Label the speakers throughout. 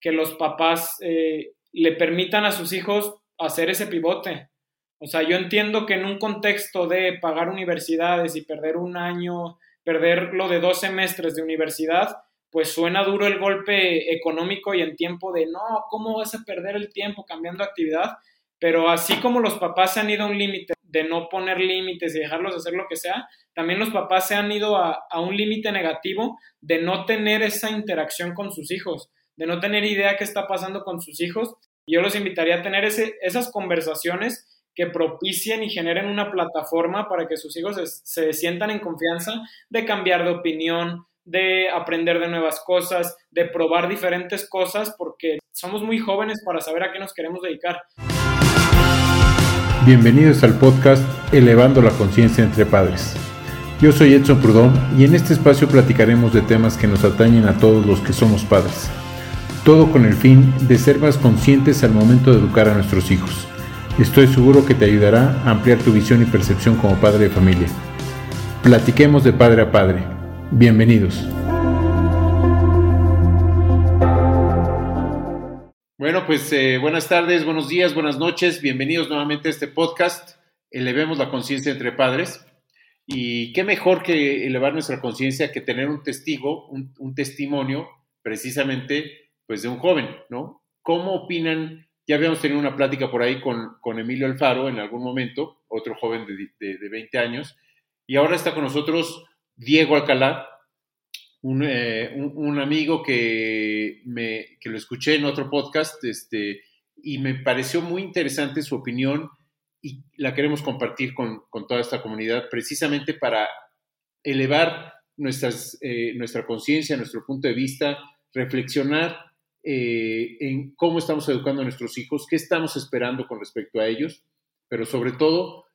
Speaker 1: que los papás eh, le permitan a sus hijos hacer ese pivote. O sea, yo entiendo que en un contexto de pagar universidades y perder un año, perder lo de dos semestres de universidad, pues suena duro el golpe económico y en tiempo de, no, ¿cómo vas a perder el tiempo cambiando actividad? Pero así como los papás se han ido a un límite de no poner límites y dejarlos hacer lo que sea, también los papás se han ido a, a un límite negativo de no tener esa interacción con sus hijos, de no tener idea qué está pasando con sus hijos. Yo los invitaría a tener esas conversaciones que propicien y generen una plataforma para que sus hijos se, se sientan en confianza de cambiar de opinión, de aprender de nuevas cosas, de probar diferentes cosas, porque somos muy jóvenes para saber a qué nos queremos dedicar.
Speaker 2: Bienvenidos al podcast Elevando la Conciencia entre Padres. Yo soy Edson Prudón y en este espacio platicaremos de temas que nos atañen a todos los que somos padres. Todo con el fin de ser más conscientes al momento de educar a nuestros hijos. Estoy seguro que te ayudará a ampliar tu visión y percepción como padre de familia. Platiquemos de padre a padre. Bienvenidos. Bueno, pues eh, buenas tardes, buenos días, buenas noches. Bienvenidos nuevamente a este podcast. Elevemos la conciencia entre padres. Y qué mejor que elevar nuestra conciencia que tener un testigo, un, un, testimonio precisamente pues de un joven, ¿no? ¿Cómo opinan? Ya habíamos tenido una plática por ahí con, con Emilio Alfaro en algún momento, otro joven de, de, de 20 años, y ahora está con nosotros Diego Alcalá, un, eh, un, un, amigo que, me, que lo escuché en otro podcast este, y me pareció muy interesante su opinión y la queremos compartir con, con toda esta comunidad precisamente para elevar eh, nuestra conciencia, nuestro punto de vista, reflexionar eh, en cómo estamos educando a nuestros hijos, qué estamos esperando con respecto a ellos, pero sobre todo,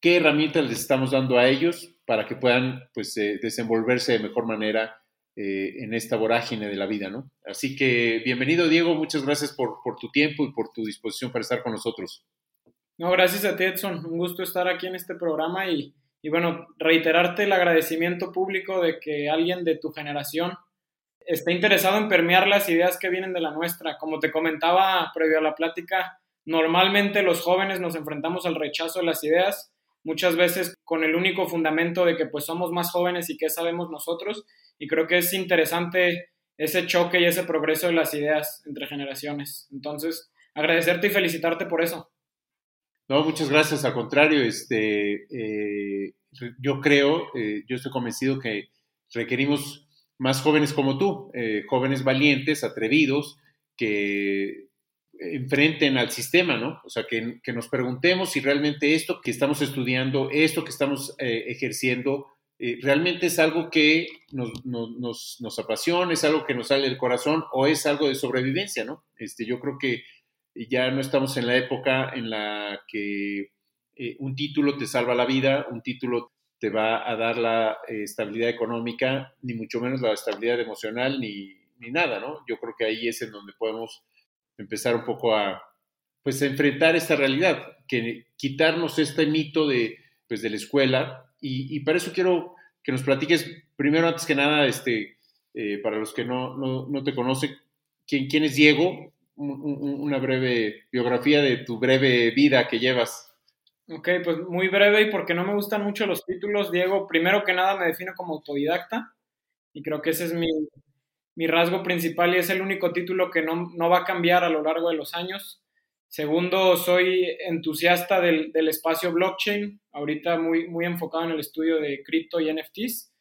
Speaker 2: qué herramientas les estamos dando a ellos para que puedan pues, eh, desenvolverse de mejor manera eh, en esta vorágine de la vida, ¿no? Así que bienvenido, Diego, muchas gracias por, por, tu tiempo y por tu disposición para estar con nosotros.
Speaker 1: No, gracias a ti, Edson. Un gusto estar aquí en este programa y, y bueno, reiterarte el agradecimiento público de que alguien de tu generación esté interesado en permear las ideas que vienen de la nuestra. Como te comentaba previo a la plática, normalmente los jóvenes nos enfrentamos al rechazo de las ideas muchas veces con el único fundamento de que pues somos más jóvenes y que sabemos nosotros y creo que es interesante ese choque y ese progreso de las ideas entre generaciones. Entonces, agradecerte y felicitarte por eso.
Speaker 2: No, muchas gracias. Al contrario, este, eh, yo creo, eh, yo estoy convencido que requerimos más jóvenes como tú, eh, jóvenes valientes, atrevidos, que enfrenten al sistema, ¿no? O sea, que, nos preguntemos si realmente esto que estamos estudiando, esto que estamos eh, ejerciendo, eh, realmente es algo que nos, nos, nos, apasiona, es algo que nos sale del corazón o es algo de sobrevivencia, ¿no? Este, yo creo que ya no estamos en la época en la que eh, un título te salva la vida, un título te va a dar la eh, estabilidad económica, ni mucho menos la estabilidad emocional, ni, ni nada, ¿no? Yo creo que ahí es en donde podemos empezar un poco a, pues, a enfrentar esta realidad, que quitarnos este mito de, pues, de la escuela. Y, y para eso quiero que nos platiques, primero, antes que nada, este, eh, para los que no, no, no te conocen, ¿quién, ¿quién, es Diego? Un, un, una breve biografía de tu breve vida que llevas.
Speaker 1: Ok, pues muy breve y porque no me gustan mucho los títulos, Diego, primero que nada me defino como autodidacta y creo que ese es mi, mi rasgo principal y es el único título que no, no, va a cambiar a lo largo de los años. Segundo, soy entusiasta del, del espacio blockchain, ahorita muy, muy enfocado en el estudio de cripto y NFTs.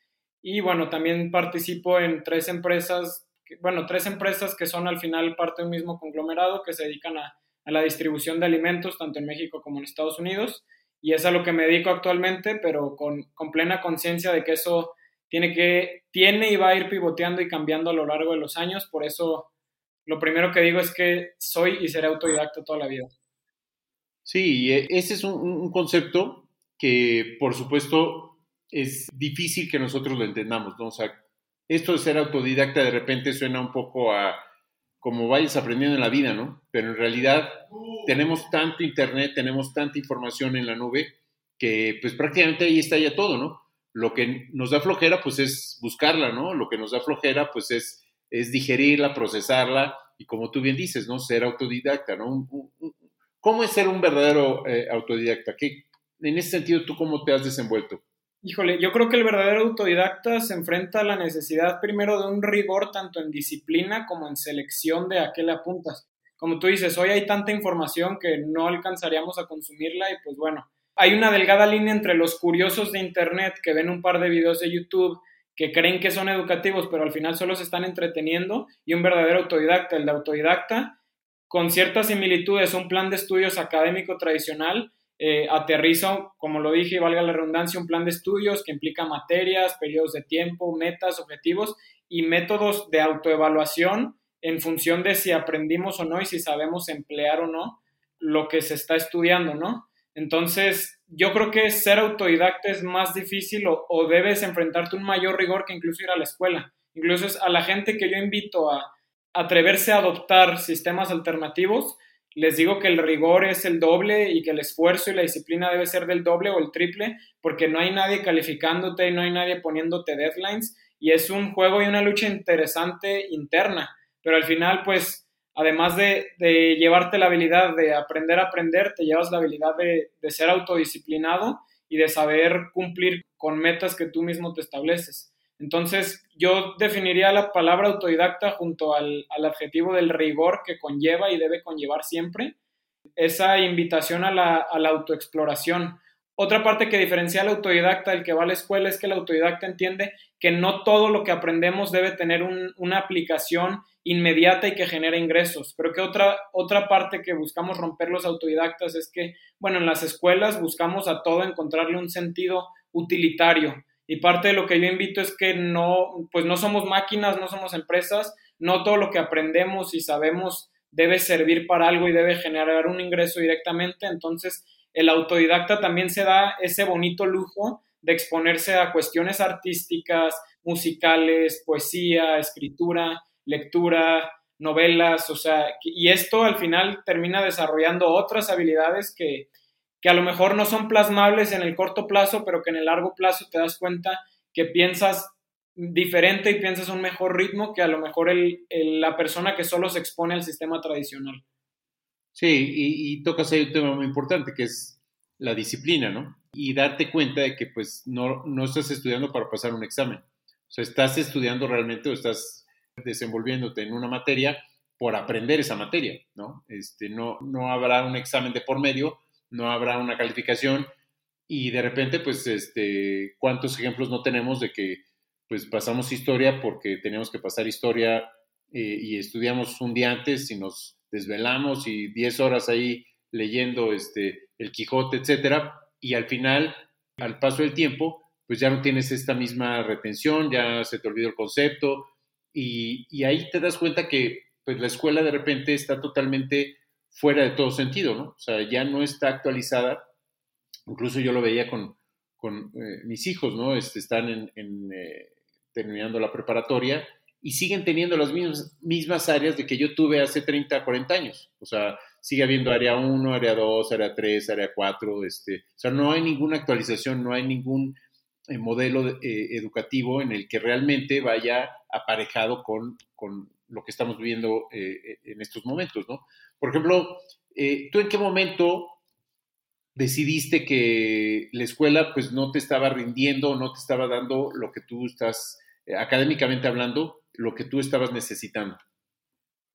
Speaker 1: Y bueno, también participo en tres empresas, bueno, tres empresas que son al final parte de mismo conglomerado que se dedican a, a la distribución de alimentos tanto en México como en Estados Unidos. Y es a lo que me dedico actualmente, pero con, con plena conciencia de que eso tiene que, tiene y va a ir pivoteando y cambiando a lo largo de los años, por eso lo primero que digo es que soy y seré autodidacta toda la vida.
Speaker 2: Sí, e, ese es un, concepto que por supuesto es difícil que nosotros lo entendamos, ¿no? O sea, esto de ser autodidacta de repente suena un poco a como vayas aprendiendo en la vida, ¿no? Pero en realidad tenemos tanto internet, tenemos tanta información en la nube que pues prácticamente ahí está ya todo, ¿no? Lo que nos da flojera, pues es buscarla, ¿no? Lo que nos da flojera, pues es, es digerirla, procesarla y como tú bien dices, ¿no? Ser autodidacta, ¿no? ¿Cómo es ser un verdadero eh, autodidacta? ¿Qué, en ese sentido, ¿tú cómo te has desenvuelto?
Speaker 1: Híjole, yo creo que el verdadero autodidacta se enfrenta a la necesidad primero de un rigor tanto en disciplina como en selección de a qué le apuntas. Como tú dices, hoy hay tanta información que no alcanzaríamos a consumirla y pues bueno, hay una delgada línea entre los curiosos de Internet que ven un par de videos de YouTube que creen que son educativos, pero al final solo se están entreteniendo, y un verdadero autodidacta. El de autodidacta, con ciertas similitudes, un plan de estudios académico tradicional, eh, aterriza, como lo dije, y valga la redundancia, un plan de estudios que implica materias, periodos de tiempo, metas, objetivos y métodos de autoevaluación en función de si aprendimos o no y si sabemos emplear o no lo que se está estudiando, ¿no? Entonces, yo creo que ser autodidacta es más difícil o, debes enfrentarte un mayor rigor que incluso ir a la escuela. Incluso es a la gente que yo invito a atreverse a adoptar sistemas alternativos, les digo que el rigor es el doble y que el esfuerzo y la disciplina debe ser del doble o el triple, porque no hay nadie calificándote y no hay nadie poniéndote deadlines y es un juego y una lucha interesante interna, pero al final pues además de, llevarte la habilidad de aprender a aprender, te llevas la habilidad de, de ser autodisciplinado y de saber cumplir con metas que tú mismo te estableces. Entonces, yo definiría la palabra autodidacta junto al, adjetivo del rigor que conlleva y debe conllevar siempre, esa invitación a la, autoexploración. Otra parte que diferencia al autodidacta del que va a la escuela es que el autodidacta entiende que no todo lo que aprendemos debe tener una aplicación inmediata y que genere ingresos. Creo que otra, otra parte que buscamos romper los autodidactas es que, bueno, en las escuelas buscamos a todo encontrarle un sentido utilitario y parte de lo que yo invito es que no, pues no somos máquinas, no somos empresas, no todo lo que aprendemos y sabemos debe servir para algo y debe generar un ingreso directamente. Entonces, el autodidacta también se da ese bonito lujo de exponerse a cuestiones artísticas, musicales, poesía, escritura, lectura, novelas, o sea, y esto al final termina desarrollando otras habilidades que, que a lo mejor no son plasmables en el corto plazo, pero que en el largo plazo te das cuenta que piensas diferente y piensas un mejor ritmo que a lo mejor el, la persona que solo se expone al sistema tradicional.
Speaker 2: Sí, y, tocas ahí un tema muy importante que es la disciplina, ¿no? Y darte cuenta de que pues no, no estás estudiando para pasar un examen. O sea, estás estudiando realmente o estás desenvolviéndote en una materia por aprender esa materia, ¿no? Este, no, no habrá un examen de por medio, no habrá una calificación. Y de repente, pues, este, ¿cuántos ejemplos no tenemos de que, pues, pasamos historia porque teníamos que pasar historia eh, y estudiamos un día antes y nos desvelamos y 10 horas ahí leyendo este, el Quijote, etcétera, y al final, al paso del tiempo, pues ya no tienes esta misma retención, ya se te olvidó el concepto, y, y ahí te das cuenta que pues la escuela de repente está totalmente fuera de todo sentido, ¿no? O sea, ya no está actualizada. Incluso yo lo veía con, con eh, mis hijos, ¿no? Este, están eh, terminando la preparatoria y siguen teniendo las mismas, mismas áreas de que yo tuve hace 30, 40 años. O sea, sigue habiendo área 1, área 2, área 3, área 4. Este, o sea, no hay ninguna actualización, no hay ningún eh, modelo educativo en el que realmente vaya aparejado con, con lo que estamos viviendo en estos momentos, ¿no? Por ejemplo, eh, ¿tú en qué momento decidiste que la escuela pues no te estaba rindiendo, no te estaba dando lo que tú estás, eh, académicamente hablando, lo que tú estabas necesitando?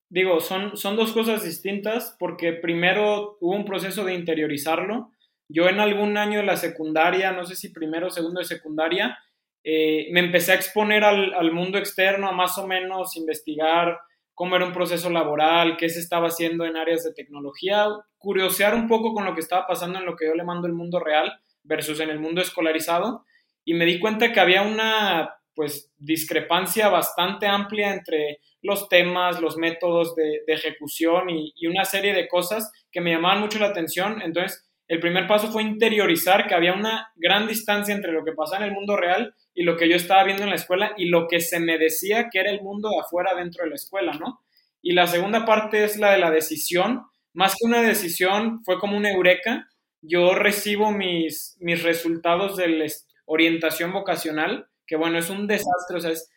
Speaker 1: Digo, son, son dos cosas distintas porque primero hubo un proceso de interiorizarlo. Yo en algún año de la secundaria, no sé si primero o segundo de secundaria, eh, me empecé a exponer al, al, mundo externo, a más o menos investigar cómo era un proceso laboral, qué se estaba haciendo en áreas de tecnología, curiosear un poco con lo que estaba pasando en lo que yo le mando el mundo real versus en el mundo escolarizado y me di cuenta que había una pues discrepancia bastante amplia entre los temas, los métodos de, ejecución y, y, una serie de cosas que me llamaban mucho la atención. Entonces, el primer paso fue interiorizar que había una gran distancia entre lo que pasaba en el mundo real y lo que yo estaba viendo en la escuela y lo que se me decía que era el mundo de afuera dentro de la escuela, ¿no? Y la segunda parte es la de la decisión. Más que una decisión, fue como una eureka. Yo recibo mis, mis resultados de la orientación vocacional, que bueno, es un desastre, o sea, es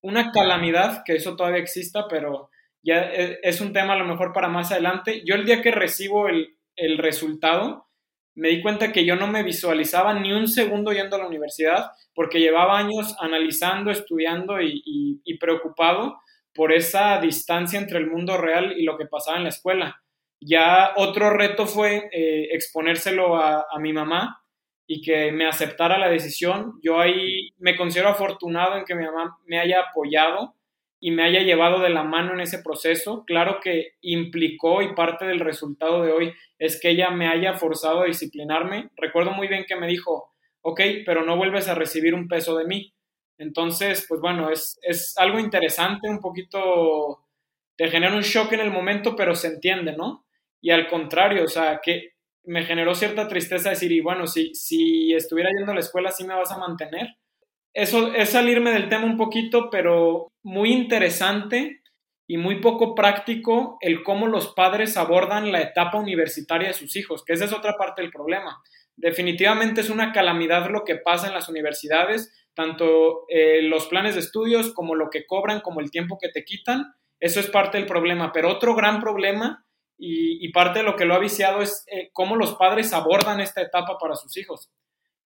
Speaker 1: una calamidad que eso todavía exista, pero ya e, es un tema a lo mejor para más adelante. Yo el día que recibo el, el resultado, me di cuenta que yo no me visualizaba ni un segundo yendo a la universidad porque llevaba años analizando, estudiando y, preocupado por esa distancia entre el mundo real y lo que pasaba en la escuela. Ya otro reto fue eh, exponérselo a, a mi mamá y que me aceptara la decisión. Yo ahí me considero afortunado en que mi mamá me haya apoyado y me haya llevado de la mano en ese proceso. Claro que implicó y parte del resultado de hoy es que ella me haya forzado a disciplinarme. Recuerdo muy bien que me dijo, ok, pero no vuelves a recibir un peso de mí. Entonces, pues bueno, es, es algo interesante, un poquito, te genera un shock en el momento, pero se entiende, ¿no? Y al contrario, o sea, que me generó cierta tristeza decir, y bueno, si, si estuviera yendo a la escuela, ¿sí me vas a mantener? eso es salirme del tema un poquito, pero muy interesante y muy poco práctico el cómo los padres abordan la etapa universitaria de sus hijos, que esa es otra parte del problema. Definitivamente es una calamidad lo que pasa en las universidades, tanto eh, los planes de estudios como lo que cobran, como el tiempo que te quitan, eso es parte del problema. Pero otro gran problema y, parte de lo que lo ha viciado es eh, cómo los padres abordan esta etapa para sus hijos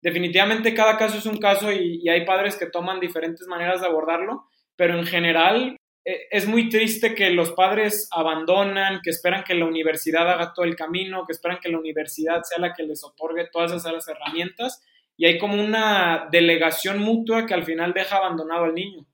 Speaker 1: definitivamente cada caso es un caso y, hay padres que toman diferentes maneras de abordarlo, pero en general es muy triste que los padres abandonan, que esperan que la universidad haga todo el camino, que esperan que la universidad sea la que les otorgue todas esas herramientas y hay como una delegación mutua que al final deja abandonado al niño.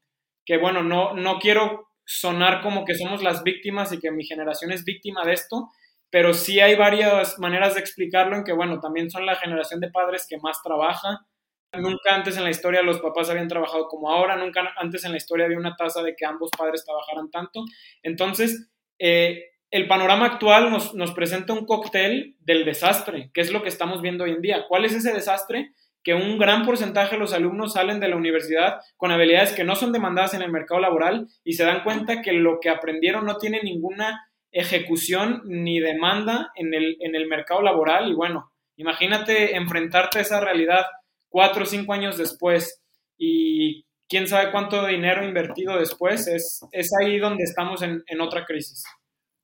Speaker 1: Que bueno, no, no quiero sonar como que somos las víctimas y que mi generación es víctima de esto, pero sí hay varias maneras de explicarlo en que, bueno, también son la generación de padres que más trabaja. Nunca antes en la historia los papás habían trabajado como ahora, nunca antes en la historia había una tasa de que ambos padres trabajaran tanto. Entonces, eh, el panorama actual nos, presenta un cóctel del desastre, que es lo que estamos viendo hoy en día. ¿Cuál es ese desastre? que un gran porcentaje de los alumnos salen de la universidad con habilidades que no son demandadas en el mercado laboral y se dan cuenta que lo que aprendieron no tiene ninguna ejecución ni demanda en el mercado laboral. Y bueno, imagínate enfrentarte a esa realidad cuatro o cinco años después y quién sabe cuánto dinero invertido después, es, es ahí donde estamos en, otra crisis.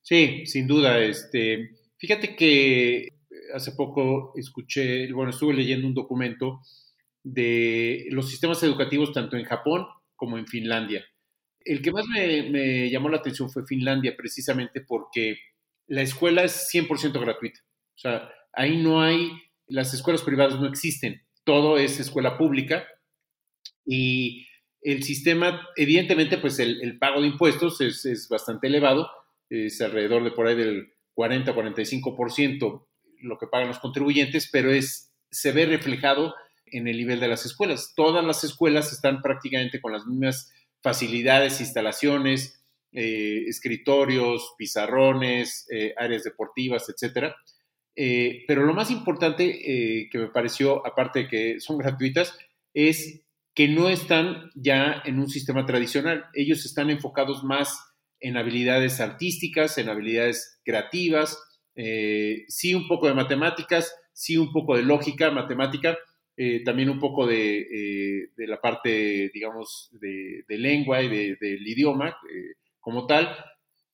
Speaker 2: Sí, sin duda. Este, fíjate que hace poco escuché, bueno, estuve leyendo un documento de los sistemas educativos tanto en Japón como en Finlandia el que más me, llamó la atención fue Finlandia, precisamente porque la escuela es 100% gratuita. O sea, ahí no hay, las escuelas privadas no existen, todo es escuela pública y el sistema, evidentemente, pues el, pago de impuestos es, bastante elevado, es alrededor de por ahí del 40-45% lo que pagan los contribuyentes, pero es, se ve reflejado en el nivel de las escuelas. Todas las escuelas están prácticamente con las mismas facilidades, instalaciones, eh, escritorios, pizarrones, eh, áreas deportivas, etcétera. Eh, pero lo más importante que me pareció, aparte de que son gratuitas, es que no están ya en un sistema tradicional. Ellos están enfocados más en habilidades artísticas, en habilidades creativas, sí un poco de matemáticas, sí un poco de lógica matemática, eh, también un poco de, eh, de, la parte, digamos, de, lengua y del idioma eh, como tal,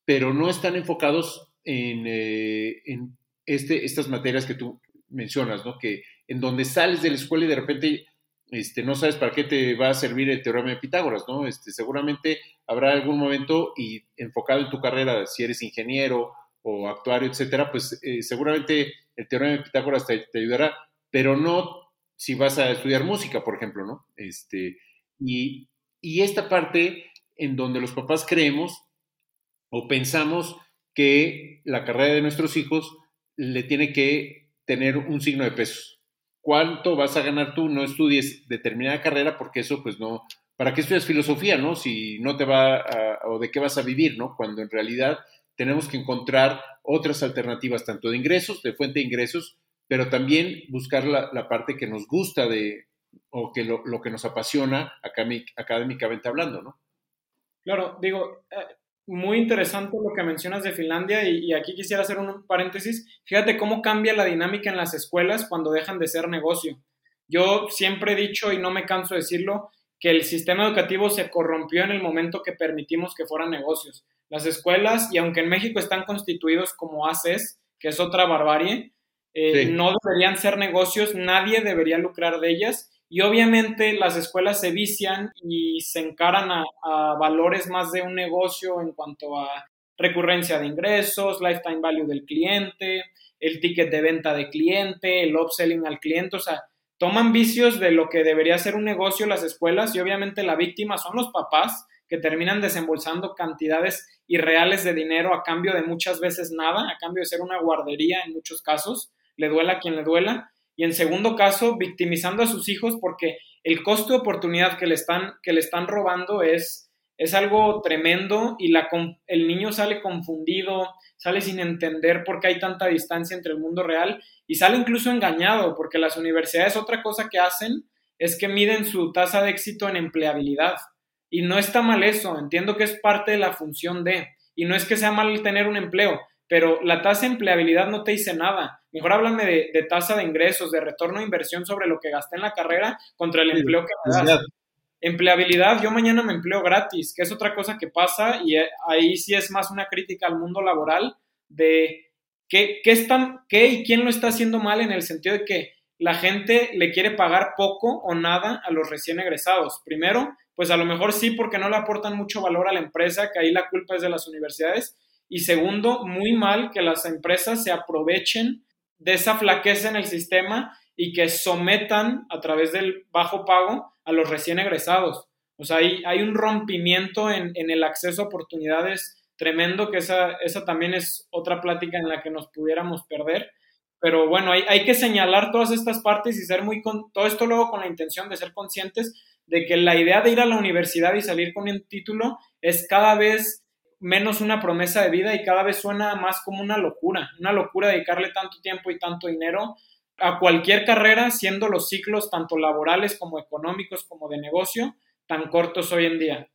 Speaker 2: pero no están enfocados en, en este, estas materias que tú mencionas, ¿no? Que en donde sales de la escuela y de repente este, no sabes para qué te va a servir el teorema de Pitágoras, ¿no? Este, seguramente habrá algún momento y enfocado en tu carrera, si eres ingeniero o actuario, etcétera, pues seguramente el teorema de Pitágoras te, te ayudará, pero no si vas a estudiar música, por ejemplo, ¿no? Este, y, esta parte en donde los papás creemos o pensamos que la carrera de nuestros hijos le tiene que tener un signo de pesos. ¿Cuánto vas a ganar tú? No estudies determinada carrera porque eso pues no... ¿Para qué estudias filosofía, no? Si no te va a, o de qué vas a vivir, ¿no? Cuando en realidad tenemos que encontrar otras alternativas, tanto de ingresos, de fuente de ingresos, pero también buscar la, parte que nos gusta de, o que lo, que nos apasiona académicamente hablando, ¿no?
Speaker 1: Claro, digo, eh, muy interesante lo que mencionas de Finlandia y, y, aquí quisiera hacer un paréntesis. Fíjate cómo cambia la dinámica en las escuelas cuando dejan de ser negocio. Yo siempre he dicho y no me canso de decirlo que el sistema educativo se corrompió en el momento que permitimos que fueran negocios. Las escuelas, y aunque en México están constituidos como ACES, que es otra barbarie, eh, no deberían ser negocios, nadie debería lucrar de ellas. Y obviamente las escuelas se vician y se encaran a, valores más de un negocio en cuanto a recurrencia de ingresos, lifetime value del cliente, el ticket de venta de cliente, el upselling al cliente, o sea, toman vicios de lo que debería ser un negocio las escuelas y obviamente la víctima son los papás que terminan desembolsando cantidades irreales de dinero a cambio de muchas veces nada, a cambio de ser una guardería en muchos casos, le duela a quien le duela, y en segundo caso, victimizando a sus hijos porque el costo de oportunidad que le están, que le están robando es, es algo tremendo y la, el niño sale confundido, sale sin entender por qué hay tanta distancia entre el mundo real y sale incluso engañado, porque las universidades otra cosa que hacen es que miden su tasa de éxito en empleabilidad. Y no está mal eso, entiendo que es parte de la función de, y no es que sea mal tener un empleo, pero la tasa de empleabilidad no te dice nada. Mejor háblame de, tasa de ingresos, de retorno de inversión sobre lo que gasté en la carrera contra el empleo que me das. Empleabilidad, yo mañana me empleo gratis, que es otra cosa que pasa y eh, ahí sí es más una crítica al mundo laboral de ¿Qué, están, ¿Qué y quién lo está haciendo mal en el sentido de que la gente le quiere pagar poco o nada a los recién egresados? Primero, pues a lo mejor sí porque no le aportan mucho valor a la empresa, que ahí la culpa es de las universidades. Y segundo, muy mal que las empresas se aprovechen de esa flaqueza en el sistema y que sometan a través del bajo pago a los recién egresados. O sea, hay, un rompimiento en, en el acceso a oportunidades tremendo, que esa, esa también es otra plática en la que nos pudiéramos perder. Pero bueno, hay, hay que señalar todas estas partes y ser muy, con, todo esto luego con la intención de ser conscientes de que la idea de ir a la universidad y salir con un título es cada vez menos una promesa de vida y cada vez suena más como una locura, una locura dedicarle tanto tiempo y tanto dinero a cualquier carrera, siendo los ciclos tanto laborales como económicos como de negocio tan cortos hoy en día.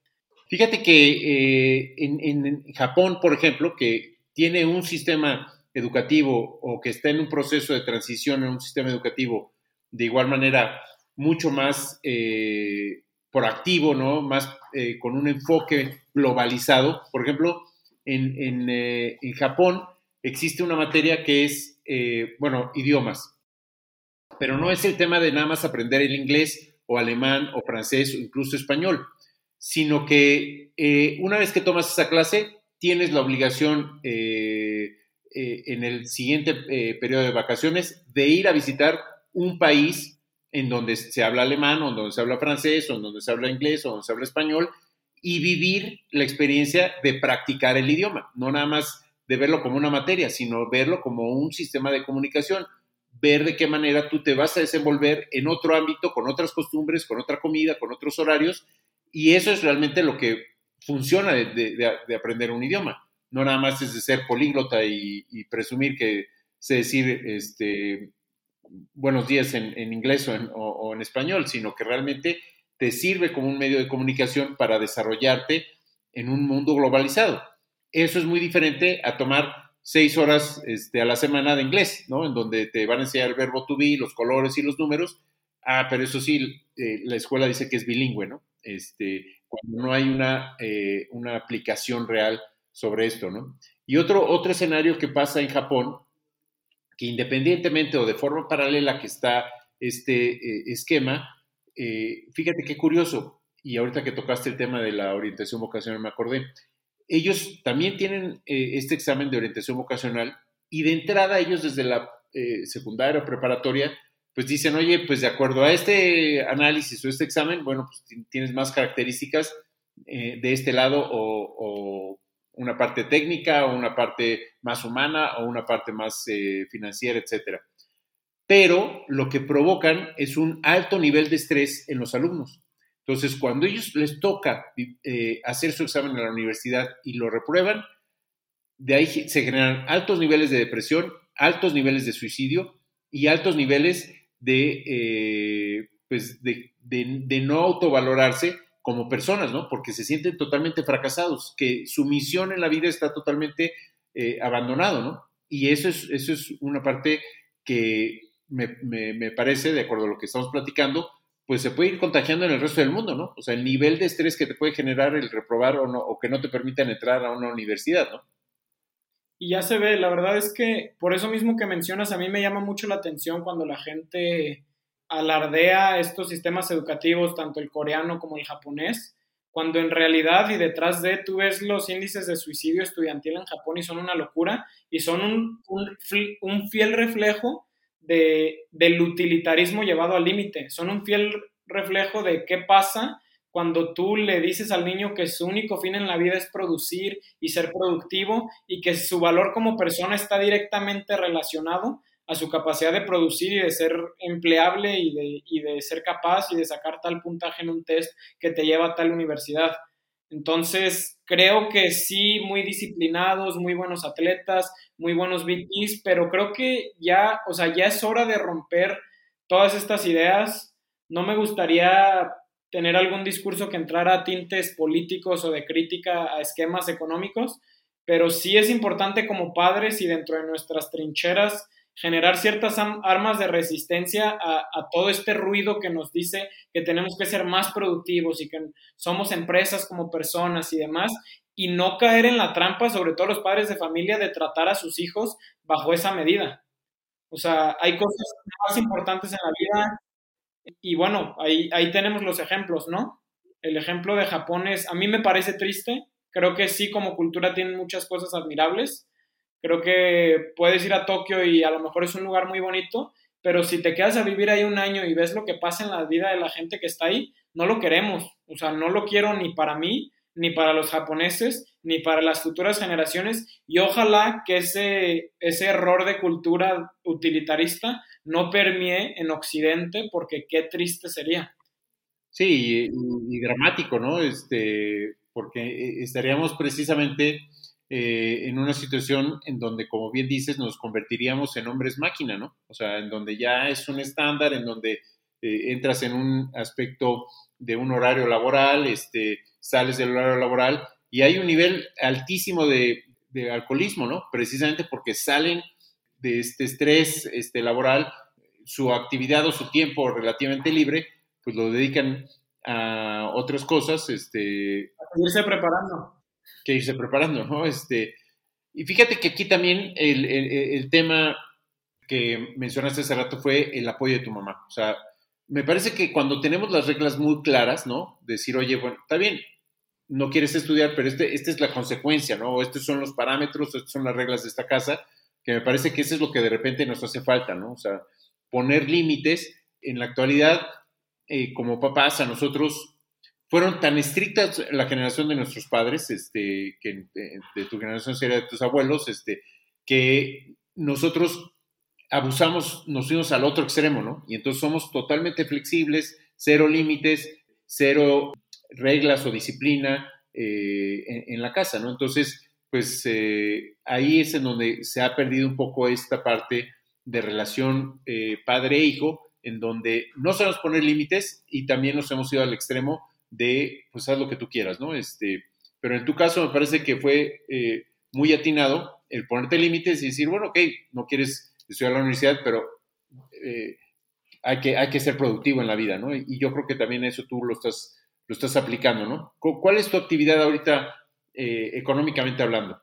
Speaker 2: Fíjate que eh, en, Japón, por ejemplo, que tiene un sistema educativo o que está en un proceso de transición en un sistema educativo de igual manera mucho más eh, proactivo, ¿no? Más eh, con un enfoque globalizado. Por ejemplo, en, en Japón existe una materia que es, bueno, idiomas, pero no es el tema de nada más aprender el inglés o alemán o francés o incluso español sino que eh, una vez que tomas esa clase, tienes la obligación eh, eh, en el siguiente periodo de vacaciones de ir a visitar un país en donde se habla alemán, o en donde se habla francés, o en donde se habla inglés, o donde se habla español, y vivir la experiencia de practicar el idioma, no nada más de verlo como una materia, sino verlo como un sistema de comunicación, ver de qué manera tú te vas a desenvolver en otro ámbito, con otras costumbres, con otra comida, con otros horarios, y eso es realmente lo que funciona de, aprender un idioma. No nada más es de ser políglota y, presumir que sé decir este, buenos días en, inglés o en, español, sino que realmente te sirve como un medio de comunicación para desarrollarte en un mundo globalizado. Eso es muy diferente a tomar seis horas este, a la semana de inglés, ¿no? En donde te van a enseñar el verbo to be, los colores y los números. Ah, pero eso sí, eh, la escuela dice que es bilingüe, ¿no? este, cuando no hay una, eh, una aplicación real sobre esto, ¿no? Y otro, otro escenario que pasa en Japón, que independientemente o de forma paralela que está este eh, esquema, eh, fíjate qué curioso, y ahorita que tocaste el tema de la orientación vocacional me acordé, ellos también tienen este examen de orientación vocacional y de entrada ellos desde la secundaria o preparatoria pues dicen, oye, pues de acuerdo a este análisis o este examen, bueno, pues tienes más características eh, de este lado o, una parte técnica o una parte más humana o una parte más eh, financiera, etcétera. Pero lo que provocan es un alto nivel de estrés en los alumnos. Entonces, cuando ellos les toca eh, hacer su examen en la universidad y lo reprueban, de ahí se generan altos niveles de depresión, altos niveles de suicidio y altos niveles de, eh, pues de, no autovalorarse como personas, ¿no? Porque se sienten totalmente fracasados, que su misión en la vida está totalmente eh, abandonado, ¿no? Y eso es, eso es una parte que me, parece, de acuerdo a lo que estamos platicando, pues se puede ir contagiando en el resto del mundo, ¿no? O sea, el nivel de estrés que te puede generar el reprobar o, no, o que no te permitan entrar a una universidad, ¿no?
Speaker 1: Y ya se ve, la verdad es que por eso mismo que mencionas, a mí me llama mucho la atención cuando la gente alardea estos sistemas educativos, tanto el coreano como el japonés, cuando en realidad y detrás de tú ves los índices de suicidio estudiantil en Japón y son una locura y son un, un, fiel reflejo de, del utilitarismo llevado al límite, son un fiel reflejo de qué pasa cuando tú le dices al niño que su único fin en la vida es producir y ser productivo y que su valor como persona está directamente relacionado a su capacidad de producir y de ser empleable y de, y de ser capaz y de sacar tal puntaje en un test que te lleva a tal universidad. Entonces, creo que sí, muy disciplinados, muy buenos atletas, muy buenos VPs, pero creo que ya, o sea, ya es hora de romper todas estas ideas. No me gustaría tener algún discurso que entrara a tintes políticos o de crítica a esquemas económicos, pero sí es importante como padres y dentro de nuestras trincheras generar ciertas armas de resistencia a, todo este ruido que nos dice que tenemos que ser más productivos y que somos empresas como personas y demás, y no caer en la trampa, sobre todo los padres de familia, de tratar a sus hijos bajo esa medida. O sea, hay cosas más importantes en la vida y bueno, ahí, ahí tenemos los ejemplos, ¿no? El ejemplo de Japón es, a mí me parece triste, creo que sí, como cultura tienen muchas cosas admirables, creo que puedes ir a Tokio y a lo mejor es un lugar muy bonito, pero si te quedas a vivir ahí un año y ves lo que pasa en la vida de la gente que está ahí, no lo queremos, o sea, no lo quiero ni para mí, ni para los japoneses, ni para las futuras generaciones, y ojalá que ese, ese error de cultura utilitarista no permee en Occidente, porque qué triste sería.
Speaker 2: Sí, y, dramático, ¿no? Este, porque eh, estaríamos precisamente eh, en una situación en donde, como bien dices, nos convertiríamos en hombres máquina, ¿no? O sea, en donde ya es un estándar, en donde eh, entras en un aspecto de un horario laboral, este, sales del horario laboral y hay un nivel altísimo de, de alcoholismo, ¿no? Precisamente porque salen de este estrés este, laboral, su actividad o su tiempo relativamente libre, pues lo dedican a otras cosas. Este,
Speaker 1: a irse preparando.
Speaker 2: Que irse preparando, ¿no? Este, y fíjate que aquí también el, el, tema que mencionaste hace rato fue el apoyo de tu mamá. O sea, me parece que cuando tenemos las reglas muy claras, ¿no? Decir, oye, bueno, está bien, no quieres estudiar, pero este, esta es la consecuencia, ¿no? O estos son los parámetros, estas son las reglas de esta casa, que me parece que eso es lo que de repente nos hace falta, ¿no? O sea, poner límites. En la actualidad, eh, como papás, a nosotros fueron tan estrictas la generación de nuestros padres, este, que de, tu generación sería de tus abuelos, este, que nosotros abusamos, nos fuimos al otro extremo, ¿no? Y entonces somos totalmente flexibles, cero límites, cero reglas o disciplina eh, en, la casa, ¿no? Entonces, pues eh, ahí es en donde se ha perdido un poco esta parte de relación eh, padre-hijo, en donde no sabemos poner límites y también nos hemos ido al extremo de, pues haz lo que tú quieras, ¿no? Este, pero en tu caso me parece que fue muy atinado el ponerte límites y decir, bueno, ok, no quieres estudiar la universidad, pero hay, que, hay que ser productivo en la vida, ¿no? Y yo creo que también eso tú lo estás lo estás aplicando, ¿no? ¿Cuál es tu actividad ahorita eh, económicamente hablando?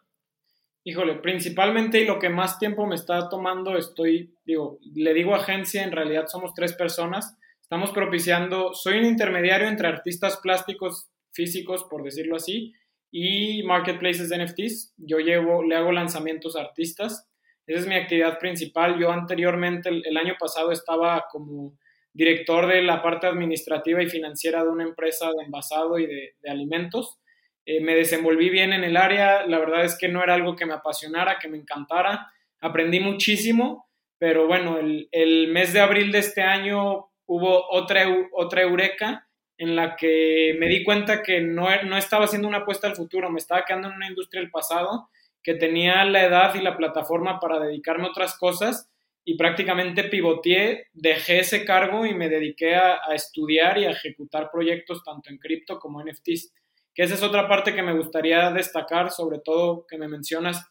Speaker 1: Híjole, principalmente y lo que más tiempo me está tomando, estoy, digo, le digo agencia, en realidad somos tres personas, estamos propiciando, soy un intermediario entre artistas plásticos físicos, por decirlo así, y marketplaces de NFTs. Yo llevo, le hago lanzamientos a artistas. Esa es mi actividad principal. Yo anteriormente, el año pasado, estaba como director de la parte administrativa y financiera de una empresa de envasado y de, alimentos. Eh, me desenvolví bien en el área, la verdad es que no era algo que me apasionara, que me encantara, aprendí muchísimo, pero bueno, el, mes de abril de este año hubo otra, otra eureka en la que me di cuenta que no, no estaba haciendo una apuesta al futuro, me estaba quedando en una industria del pasado, que tenía la edad y la plataforma para dedicarme a otras cosas y prácticamente pivoteé, dejé ese cargo y me dediqué a, estudiar y a ejecutar proyectos tanto en cripto como en NFTs. Que esa es otra parte que me gustaría destacar, sobre todo que me mencionas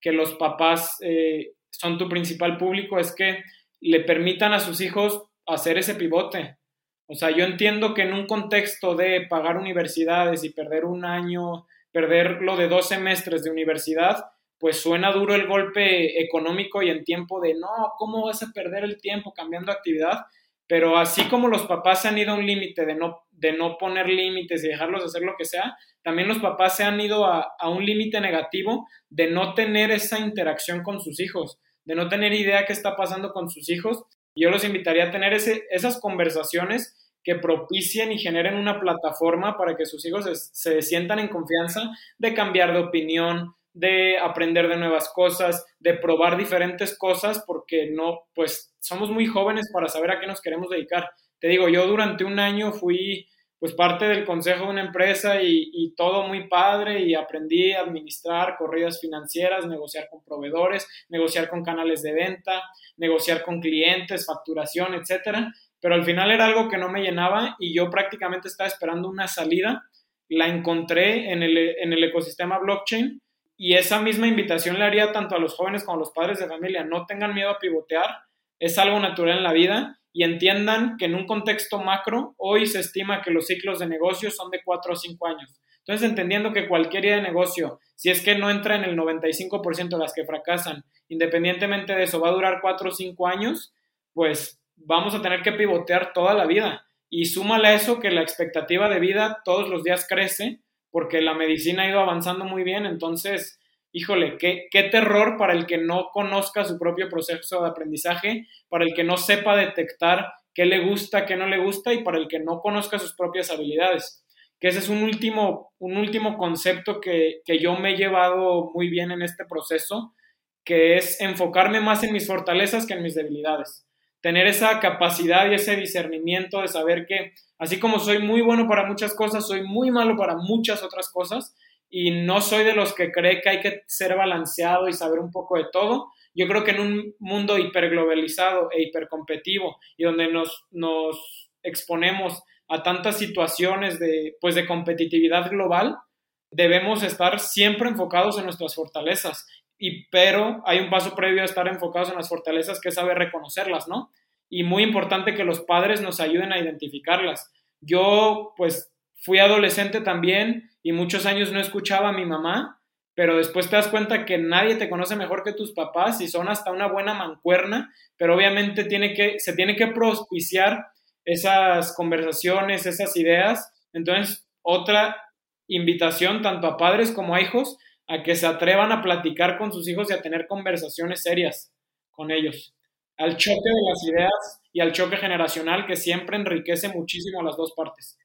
Speaker 1: que los papás eh, son tu principal público, es que le permitan a sus hijos hacer ese pivote. O sea, yo entiendo que en un contexto de pagar universidades y perder un año, perder lo de dos semestres de universidad, pues suena duro el golpe económico y en tiempo de, no, ¿cómo vas a perder el tiempo cambiando actividad? Pero así como los papás se han ido a un límite de no, de no poner límites y dejarlos hacer lo que sea, también los papás se han ido a, a un límite negativo de no tener esa interacción con sus hijos, de no tener idea qué está pasando con sus hijos. Yo los invitaría a tener esas conversaciones que propicien y generen una plataforma para que sus hijos se, sientan en confianza de cambiar de opinión, de aprender de nuevas cosas, de probar diferentes cosas, porque no, pues somos muy jóvenes para saber a qué nos queremos dedicar. Te digo, yo durante un año fui pues parte del consejo de una empresa y, todo muy padre y aprendí a administrar corridas financieras, negociar con proveedores, negociar con canales de venta, negociar con clientes, facturación, etcétera pero al final era algo que no me llenaba y yo prácticamente estaba esperando una salida. La encontré en el, en el ecosistema blockchain y esa misma invitación le haría tanto a los jóvenes como a los padres de familia. No tengan miedo a pivotear, es algo natural en la vida y entiendan que en un contexto macro, hoy se estima que los ciclos de negocio son de 4 o 5 años. Entonces, entendiendo que cualquier idea de negocio, si es que no entra en el 95% de las que fracasan, independientemente de eso, va a durar 4 o 5 años, pues vamos a tener que pivotear toda la vida. Y súmale a eso que la expectativa de vida todos los días crece porque la medicina ha ido avanzando muy bien. Entonces, híjole, qué, qué terror para el que no conozca su propio proceso de aprendizaje, para el que no sepa detectar qué le gusta, qué no le gusta y para el que no conozca sus propias habilidades. Que ese es un último, un último concepto que, que yo me he llevado muy bien en este proceso, que es enfocarme más en mis fortalezas que en mis debilidades tener esa capacidad y ese discernimiento de saber que así como soy muy bueno para muchas cosas, soy muy malo para muchas otras cosas y no soy de los que cree que hay que ser balanceado y saber un poco de todo. Yo creo que en un mundo hiperglobalizado e hipercompetitivo y donde nos, nos exponemos a tantas situaciones de, pues de competitividad global, debemos estar siempre enfocados en nuestras fortalezas y, pero hay un paso previo a estar enfocados en las fortalezas que es saber reconocerlas, ¿no? Y muy importante que los padres nos ayuden a identificarlas. Yo, pues, fui adolescente también y muchos años no escuchaba a mi mamá, pero después te das cuenta que nadie te conoce mejor que tus papás y son hasta una buena mancuerna, pero obviamente tiene que, se tiene que propiciar esas conversaciones, esas ideas. Entonces, otra invitación tanto a padres como a hijos a que se atrevan a platicar con sus hijos y a tener conversaciones serias con ellos. Al choque de las ideas y al choque generacional que siempre enriquece muchísimo a las dos partes.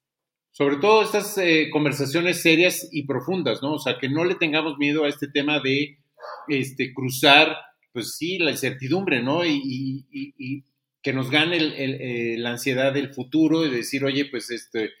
Speaker 2: Sobre todo estas eh, conversaciones serias y profundas, ¿no? O sea, que no le tengamos miedo a este tema de este, cruzar, pues sí, la incertidumbre, ¿no? Y, que nos gane eh, la ansiedad del futuro y decir, oye, pues este,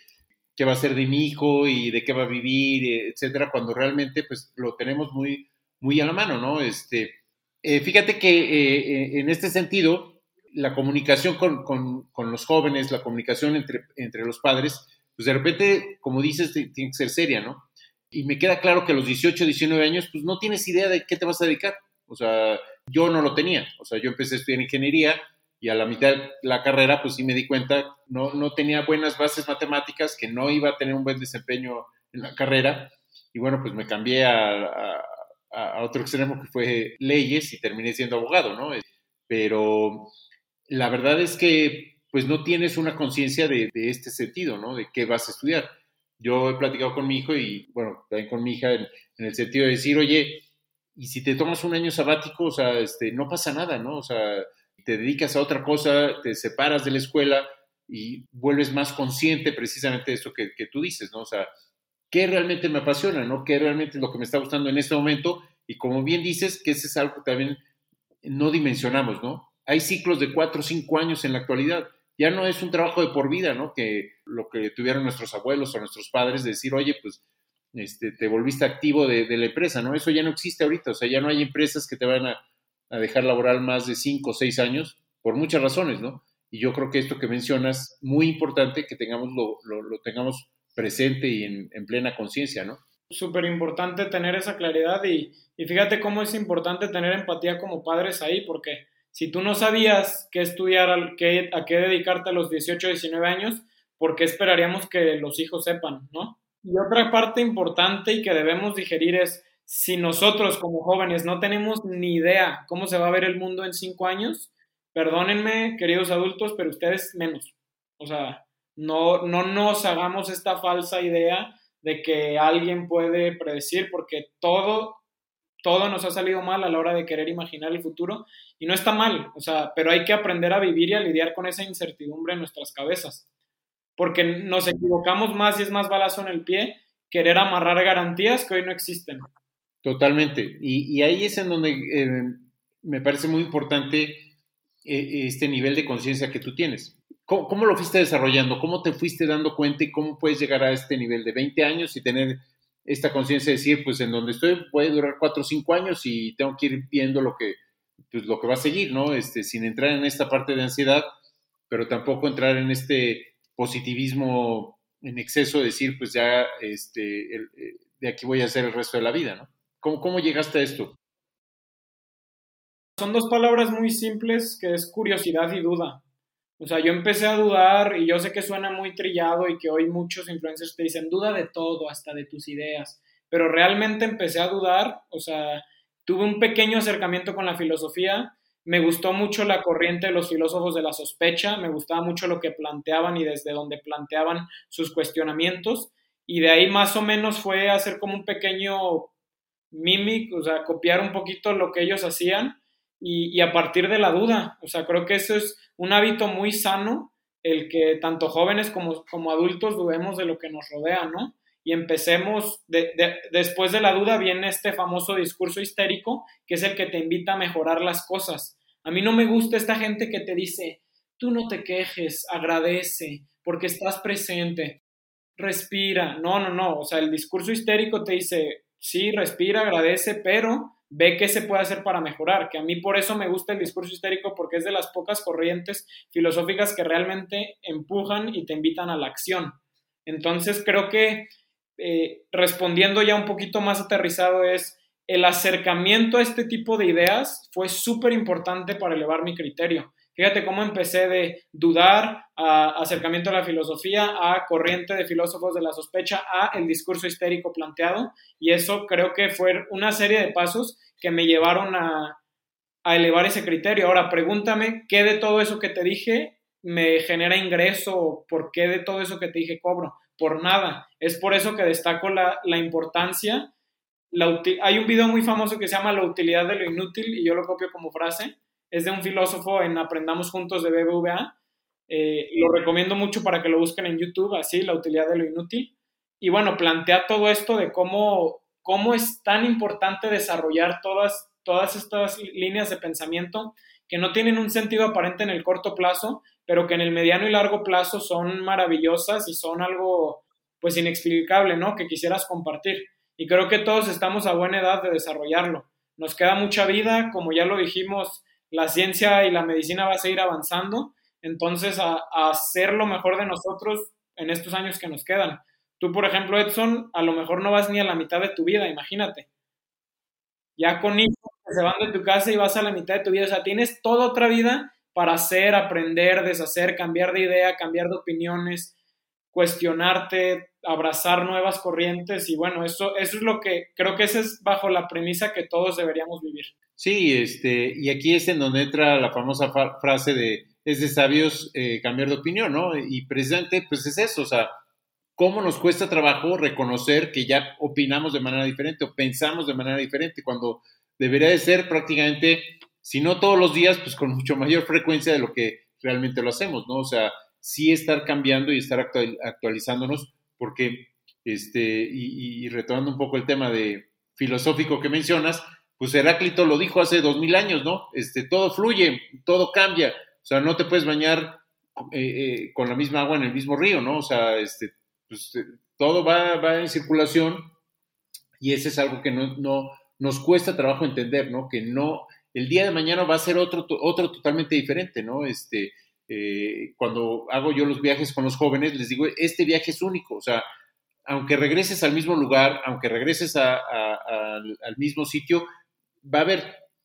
Speaker 2: qué va a ser de mi hijo y de qué va a vivir, etcétera, cuando realmente pues lo tenemos muy, muy a la mano, ¿no? Este, eh, fíjate que eh, en este sentido, la comunicación con, con, los jóvenes, la comunicación entre, entre los padres, pues de repente, como dices, tiene que ser seria, ¿no? Y me queda claro que a los 18, 19 años, pues no tienes idea de qué te vas a dedicar. O sea, yo no lo tenía. O sea, yo empecé a estudiar ingeniería, y a la mitad de la carrera pues sí me di cuenta, no, no tenía buenas bases matemáticas, que no iba a tener un buen desempeño en la carrera y bueno, pues me cambié a, a, otro extremo que fue leyes y terminé siendo abogado, ¿no? Pero la verdad es que pues no tienes una conciencia de, este sentido, ¿no? De qué vas a estudiar. Yo he platicado con mi hijo y, bueno, también con mi hija en, el sentido de decir, oye, y si te tomas un año sabático, o sea, este, no pasa nada, ¿no? O sea, te dedicas a otra cosa, te separas de la escuela y vuelves más consciente precisamente de eso que, tú dices, ¿no? O sea, ¿qué realmente me apasiona, ¿no? ¿Qué realmente es lo que me está gustando en este momento? Y como bien dices, que ese es algo que también no dimensionamos, ¿no? Hay ciclos de cuatro o cinco años en la actualidad. Ya no es un trabajo de por vida, ¿no? Que lo que tuvieron nuestros abuelos o nuestros padres, de decir, oye, pues este, te volviste activo de, la empresa, ¿no? Eso ya no existe ahorita, o sea, ya no hay empresas que te van a dejar laboral más de cinco o seis años por muchas razones, ¿no? Y yo creo que esto que mencionas, muy importante que tengamos lo, lo, tengamos presente y en, en plena conciencia, ¿no?
Speaker 1: Súper importante tener esa claridad y, y fíjate cómo es importante tener empatía como padres ahí, porque si tú no sabías qué estudiar, a qué dedicarte a los 18, 19 años, ¿por qué esperaríamos que los hijos sepan, no? Y otra parte importante y que debemos digerir es, si nosotros como jóvenes no tenemos ni idea cómo se va a ver el mundo en cinco años, perdónenme, queridos adultos, pero ustedes menos. O sea, no, no nos hagamos esta falsa idea de que alguien puede predecir, porque todo, todo nos ha salido mal a la hora de querer imaginar el futuro y no está mal, o sea, pero hay que aprender a vivir y a lidiar con esa incertidumbre en nuestras cabezas, porque nos equivocamos más y es más balazo en el pie querer amarrar garantías que hoy no existen.
Speaker 2: Totalmente, y, ahí es en donde eh, me parece muy importante eh, este nivel de conciencia que tú tienes. ¿Cómo, lo fuiste desarrollando? ¿Cómo te fuiste dando cuenta y cómo puedes llegar a este nivel de 20 años y tener esta conciencia de decir, pues en donde estoy puede durar 4 o 5 años y tengo que ir viendo lo que, pues, lo que va a seguir, ¿no? Este, sin entrar en esta parte de ansiedad, pero tampoco entrar en este positivismo en exceso, de decir, pues ya este, eh, de aquí voy a hacer el resto de la vida, ¿no? ¿Cómo, ¿Cómo llegaste a esto?
Speaker 1: Son dos palabras muy simples que es curiosidad y duda. O sea, yo empecé a dudar y yo sé que suena muy trillado y que hoy muchos influencers te dicen duda de todo, hasta de tus ideas, pero realmente empecé a dudar, o sea, tuve un pequeño acercamiento con la filosofía, me gustó mucho la corriente de los filósofos de la sospecha, me gustaba mucho lo que planteaban y desde donde planteaban sus cuestionamientos. Y de ahí más o menos fue hacer como un pequeño mimic, o sea, copiar un poquito lo que ellos hacían y, a partir de la duda. O sea, creo que eso es un hábito muy sano, el que tanto jóvenes como, como adultos dudemos de lo que nos rodea, ¿no? Y empecemos, después de la duda viene este famoso discurso histérico, que es el que te invita a mejorar las cosas. A mí no me gusta esta gente que te dice, tú no te quejes, agradece, porque estás presente, respira. No, no, no. O sea, el discurso histérico te dice, sí, respira, agradece, pero ve qué se puede hacer para mejorar, que a mí por eso me gusta el discurso histérico porque es de las pocas corrientes filosóficas que realmente empujan y te invitan a la acción. Entonces creo que eh, respondiendo ya un poquito más aterrizado es el acercamiento a este tipo de ideas fue súper importante para elevar mi criterio. Fíjate cómo empecé de dudar a acercamiento a la filosofía, a corriente de filósofos de la sospecha, a el discurso histérico planteado. Y eso creo que fue una serie de pasos que me llevaron a, a elevar ese criterio. Ahora, pregúntame qué de todo eso que te dije me genera ingreso, por qué de todo eso que te dije cobro. Por nada. Es por eso que destaco la, la importancia. La, hay un video muy famoso que se llama La utilidad de lo inútil y yo lo copio como frase es de un filósofo en Aprendamos Juntos de BBVA. Eh, lo recomiendo mucho para que lo busquen en YouTube, así, la utilidad de lo inútil. Y bueno, plantea todo esto de cómo, cómo es tan importante desarrollar todas, todas estas líneas de pensamiento que no tienen un sentido aparente en el corto plazo, pero que en el mediano y largo plazo son maravillosas y son algo pues inexplicable, ¿no? Que quisieras compartir. Y creo que todos estamos a buena edad de desarrollarlo. Nos queda mucha vida, como ya lo dijimos, la ciencia y la medicina va a seguir avanzando, entonces a, hacer lo mejor de nosotros en estos años que nos quedan. Tú, por ejemplo, Edson, a lo mejor no vas ni a la mitad de tu vida, imagínate. Ya con hijos que se van de tu casa y vas a la mitad de tu vida, o sea, tienes toda otra vida para hacer, aprender, deshacer, cambiar de idea, cambiar de opiniones, cuestionarte, abrazar nuevas corrientes y bueno, eso, eso es lo que creo que esa es bajo la premisa que todos deberíamos vivir.
Speaker 2: Sí, este, y aquí es en donde entra la famosa frase de es de sabios eh, cambiar de opinión, ¿no? Y precisamente, pues es eso, o sea, cómo nos cuesta trabajo reconocer que ya opinamos de manera diferente o pensamos de manera diferente, cuando debería de ser prácticamente, si no todos los días, pues con mucho mayor frecuencia de lo que realmente lo hacemos, ¿no? O sea, sí estar cambiando y estar actualizándonos, porque, este, y, y retomando un poco el tema de filosófico que mencionas, pues Heráclito lo dijo hace dos mil años, ¿no? Este, todo fluye, todo cambia, o sea, no te puedes bañar eh, eh, con la misma agua en el mismo río, ¿no? O sea, este, pues, eh, todo va, va, en circulación y ese es algo que no, no, nos cuesta trabajo entender, ¿no? Que no, el día de mañana va a ser otro, otro totalmente diferente, ¿no? Este, cuando hago yo los viajes con los jóvenes, les digo, este viaje es único, o sea, aunque regreses al mismo lugar, aunque regreses al mismo sitio, va a haber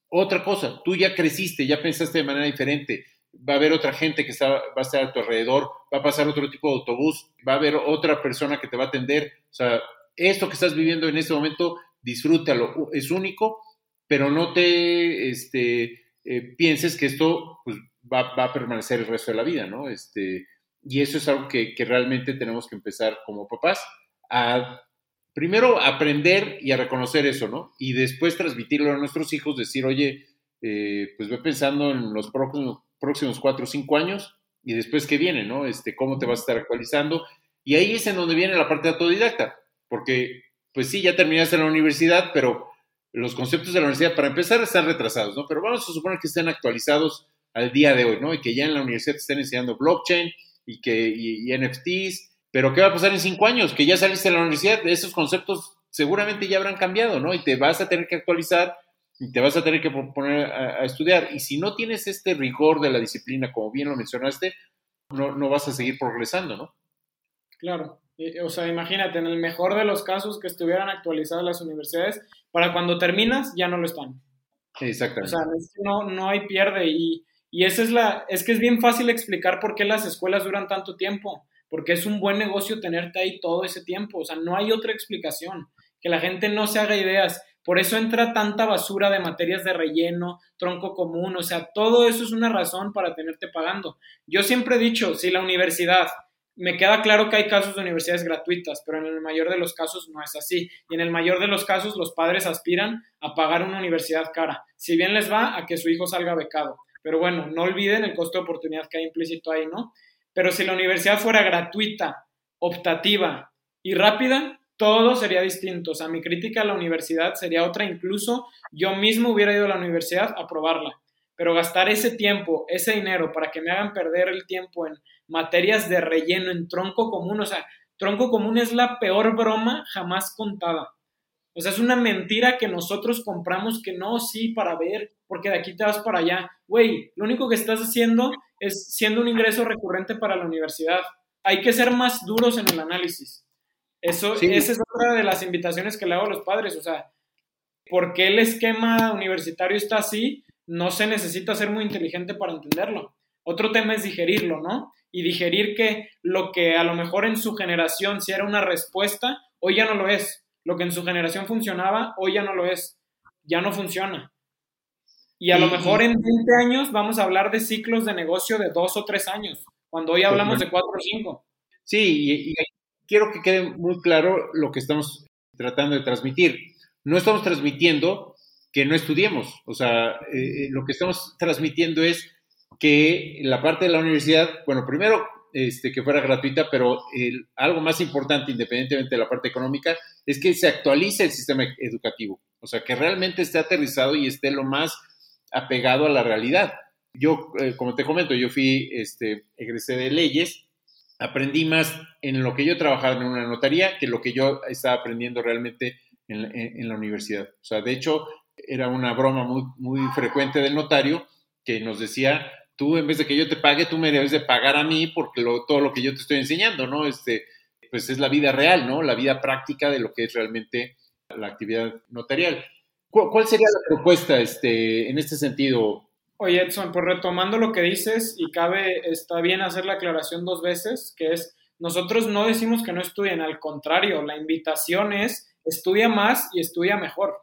Speaker 2: otra cosa. Tú ya creciste, ya pensaste de manera diferente, va a haber otra gente que está, va a estar a tu alrededor, va a pasar otro tipo de autobús, va a haber otra persona que te va a atender. O sea, esto que estás viviendo en este momento, disfrútalo, es único, pero no te este, eh, pienses que esto pues, va, a permanecer el resto de la vida, ¿no? Este, y eso es algo que, que realmente tenemos que empezar como papás a primero aprender y a reconocer eso, ¿no? Y después transmitirlo a nuestros hijos, decir, oye, eh, pues ve pensando en los próximos, próximos cuatro o cinco años y después qué viene, ¿no? Este, cómo te vas a estar actualizando. Y ahí es en donde viene la parte autodidacta, porque pues sí, ya terminaste la universidad, pero los conceptos de la universidad, para empezar, están retrasados, ¿no? Pero vamos a suponer que estén actualizados al día de hoy, ¿no? Y que ya en la universidad te estén enseñando blockchain y que y, y NFTs, pero ¿qué va a pasar en cinco años? Que ya saliste de la universidad, esos conceptos seguramente ya habrán cambiado, ¿no? Y te vas a tener que actualizar y te vas a tener que poner a, estudiar. Y si no tienes este rigor de la disciplina, como bien lo mencionaste, no, no vas a seguir progresando, ¿no?
Speaker 1: Claro. O sea, imagínate, en el mejor de los casos que estuvieran actualizadas las universidades, para cuando terminas ya no lo están.
Speaker 2: Exactamente.
Speaker 1: O sea, no, no hay pierde. Y, y esa es la, es que es bien fácil explicar por qué las escuelas duran tanto tiempo, porque es un buen negocio tenerte ahí todo ese tiempo. O sea, no hay otra explicación. Que la gente no se haga ideas por eso entra tanta basura de materias de relleno, tronco común, o sea, todo eso es una razón para tenerte pagando. Yo siempre he dicho, si la universidad, me queda claro que hay casos de universidades gratuitas, pero en el mayor de los casos no es así. Y en el mayor de los casos los padres aspiran a pagar una universidad cara, si bien les va a que su hijo salga becado. Pero bueno, no olviden el costo de oportunidad que hay implícito ahí, ¿no? Pero si la universidad fuera gratuita, optativa y rápida, todo sería distinto. O sea, mi crítica a la universidad sería otra. Incluso yo mismo hubiera ido a la universidad a probarla. Pero gastar ese tiempo, ese dinero para que me hagan perder el tiempo en materias de relleno, en tronco común, o sea, tronco común es la peor broma jamás contada. O sea, es una mentira que nosotros compramos que no, sí, para ver, porque de aquí te vas para allá. Güey, lo único que estás haciendo es siendo un ingreso recurrente para la universidad. Hay que ser más duros en el análisis. Eso, Esa es otra de las invitaciones que le hago a los padres. O sea, ¿por qué el esquema universitario está así? No se necesita ser muy inteligente para entenderlo. Otro tema es digerirlo, ¿no? Y digerir que lo que a lo mejor en su generación si era una respuesta, hoy ya no lo es. Lo que en su generación funcionaba, hoy ya no lo es. Ya no funciona. Y a lo mejor en 20 años vamos a hablar de ciclos de negocio de dos o tres años, cuando hoy hablamos de cuatro o cinco.
Speaker 2: Sí, y, quiero que quede muy claro lo que estamos tratando de transmitir. No estamos transmitiendo que no estudiemos, o sea, eh, lo que estamos transmitiendo es que la parte de la universidad, bueno, primero este, que fuera gratuita, pero algo más importante, independientemente de la parte económica, es que se actualice el sistema educativo, o sea, que realmente esté aterrizado y esté lo más apegado a la realidad. Yo, eh, como te comento, yo fui, este, egresé de leyes aprendí más en lo que yo trabajaba en una notaría que lo que yo estaba aprendiendo realmente en, la universidad. O sea, de hecho, era una broma muy, muy frecuente del notario que nos decía, tú en vez de que yo te pague, tú me debes de pagar a mí porque todo lo que yo te estoy enseñando, ¿no? Este, pues es la vida real, ¿no? La vida práctica de lo que es realmente la actividad notarial. ¿Cuál sería la propuesta este, en este sentido,
Speaker 1: Oye, Edson, pues retomando lo que dices, y cabe, está bien hacer la aclaración dos veces, que es, nosotros no decimos que no estudien, al contrario, la invitación es, estudia más y estudia mejor.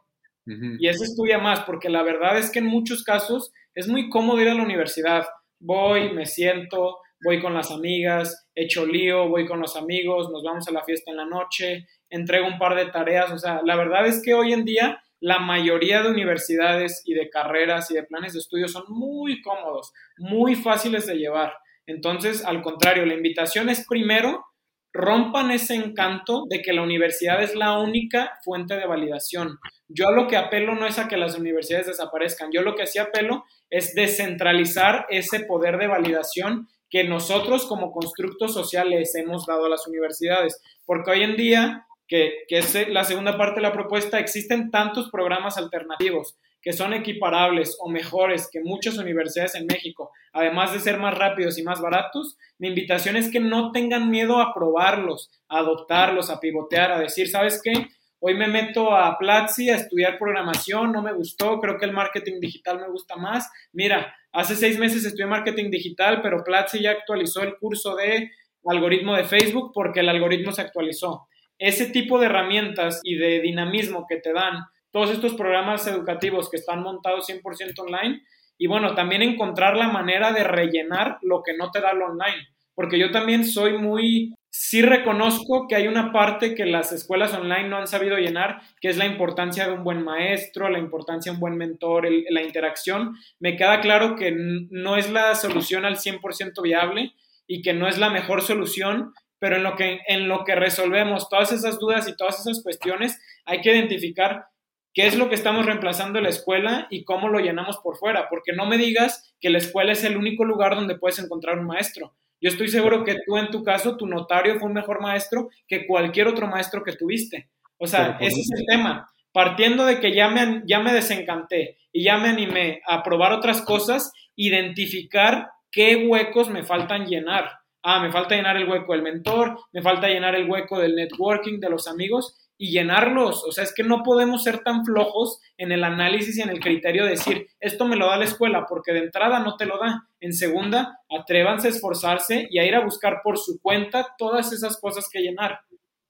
Speaker 1: Y es estudia más, porque la verdad es que en muchos casos es muy cómodo ir a la universidad. Voy, me siento, voy con las amigas, echo lío, voy con los amigos, nos vamos a la fiesta en la noche, entrego un par de tareas. O sea, la verdad es que hoy en día la mayoría de universidades y de carreras y de planes de estudio son muy cómodos, muy fáciles de llevar. Entonces, al contrario, la invitación es primero, rompan ese encanto de que la universidad es la única fuente de validación. Yo a lo que apelo no es a que las universidades desaparezcan, yo lo que sí apelo es descentralizar ese poder de validación que nosotros como constructos sociales hemos dado a las universidades, porque hoy en día que, es la segunda parte de la propuesta, existen tantos programas alternativos que son equiparables o mejores que muchas universidades en México, además de ser más rápidos y más baratos, mi invitación es que no tengan miedo a probarlos, a adoptarlos, a pivotear, a decir, ¿sabes qué? hoy me meto a Platzi a estudiar programación, no me gustó, creo que el marketing digital me gusta más. Mira, hace seis meses estudié marketing digital, pero Platzi ya actualizó el curso de algoritmo de Facebook porque el algoritmo se actualizó. Ese tipo de herramientas y de dinamismo que te dan todos estos programas educativos que están montados 100% online y bueno, también encontrar la manera de rellenar lo que no te da lo online, porque yo también soy muy sí reconozco que hay una parte que las escuelas online no han sabido llenar, que es la importancia de un buen maestro, la importancia de un buen mentor, la interacción. Me queda claro que no es la solución al 100% viable y que no es la mejor solución, pero en lo, que, en lo que resolvemos todas esas dudas y todas esas cuestiones, hay que identificar qué es lo que estamos reemplazando en la escuela y cómo lo llenamos por fuera, porque no me digas que la escuela es el único lugar donde puedes encontrar un maestro. Yo estoy seguro que tú en tu caso, tu notario fue un mejor maestro que cualquier otro maestro que tuviste. O sea, ese es el tema. Partiendo de que ya me, ya me desencanté y ya me animé a probar otras cosas, identificar qué huecos me faltan llenar. Ah, me falta llenar el hueco del mentor, me falta llenar el hueco del networking, de los amigos, y llenarlos. O sea, es que no podemos ser tan flojos en el análisis y en el criterio de decir, esto me lo da la escuela, porque de entrada no te lo da. En segunda, atrévanse a esforzarse y a ir a buscar por su cuenta todas esas cosas que llenar.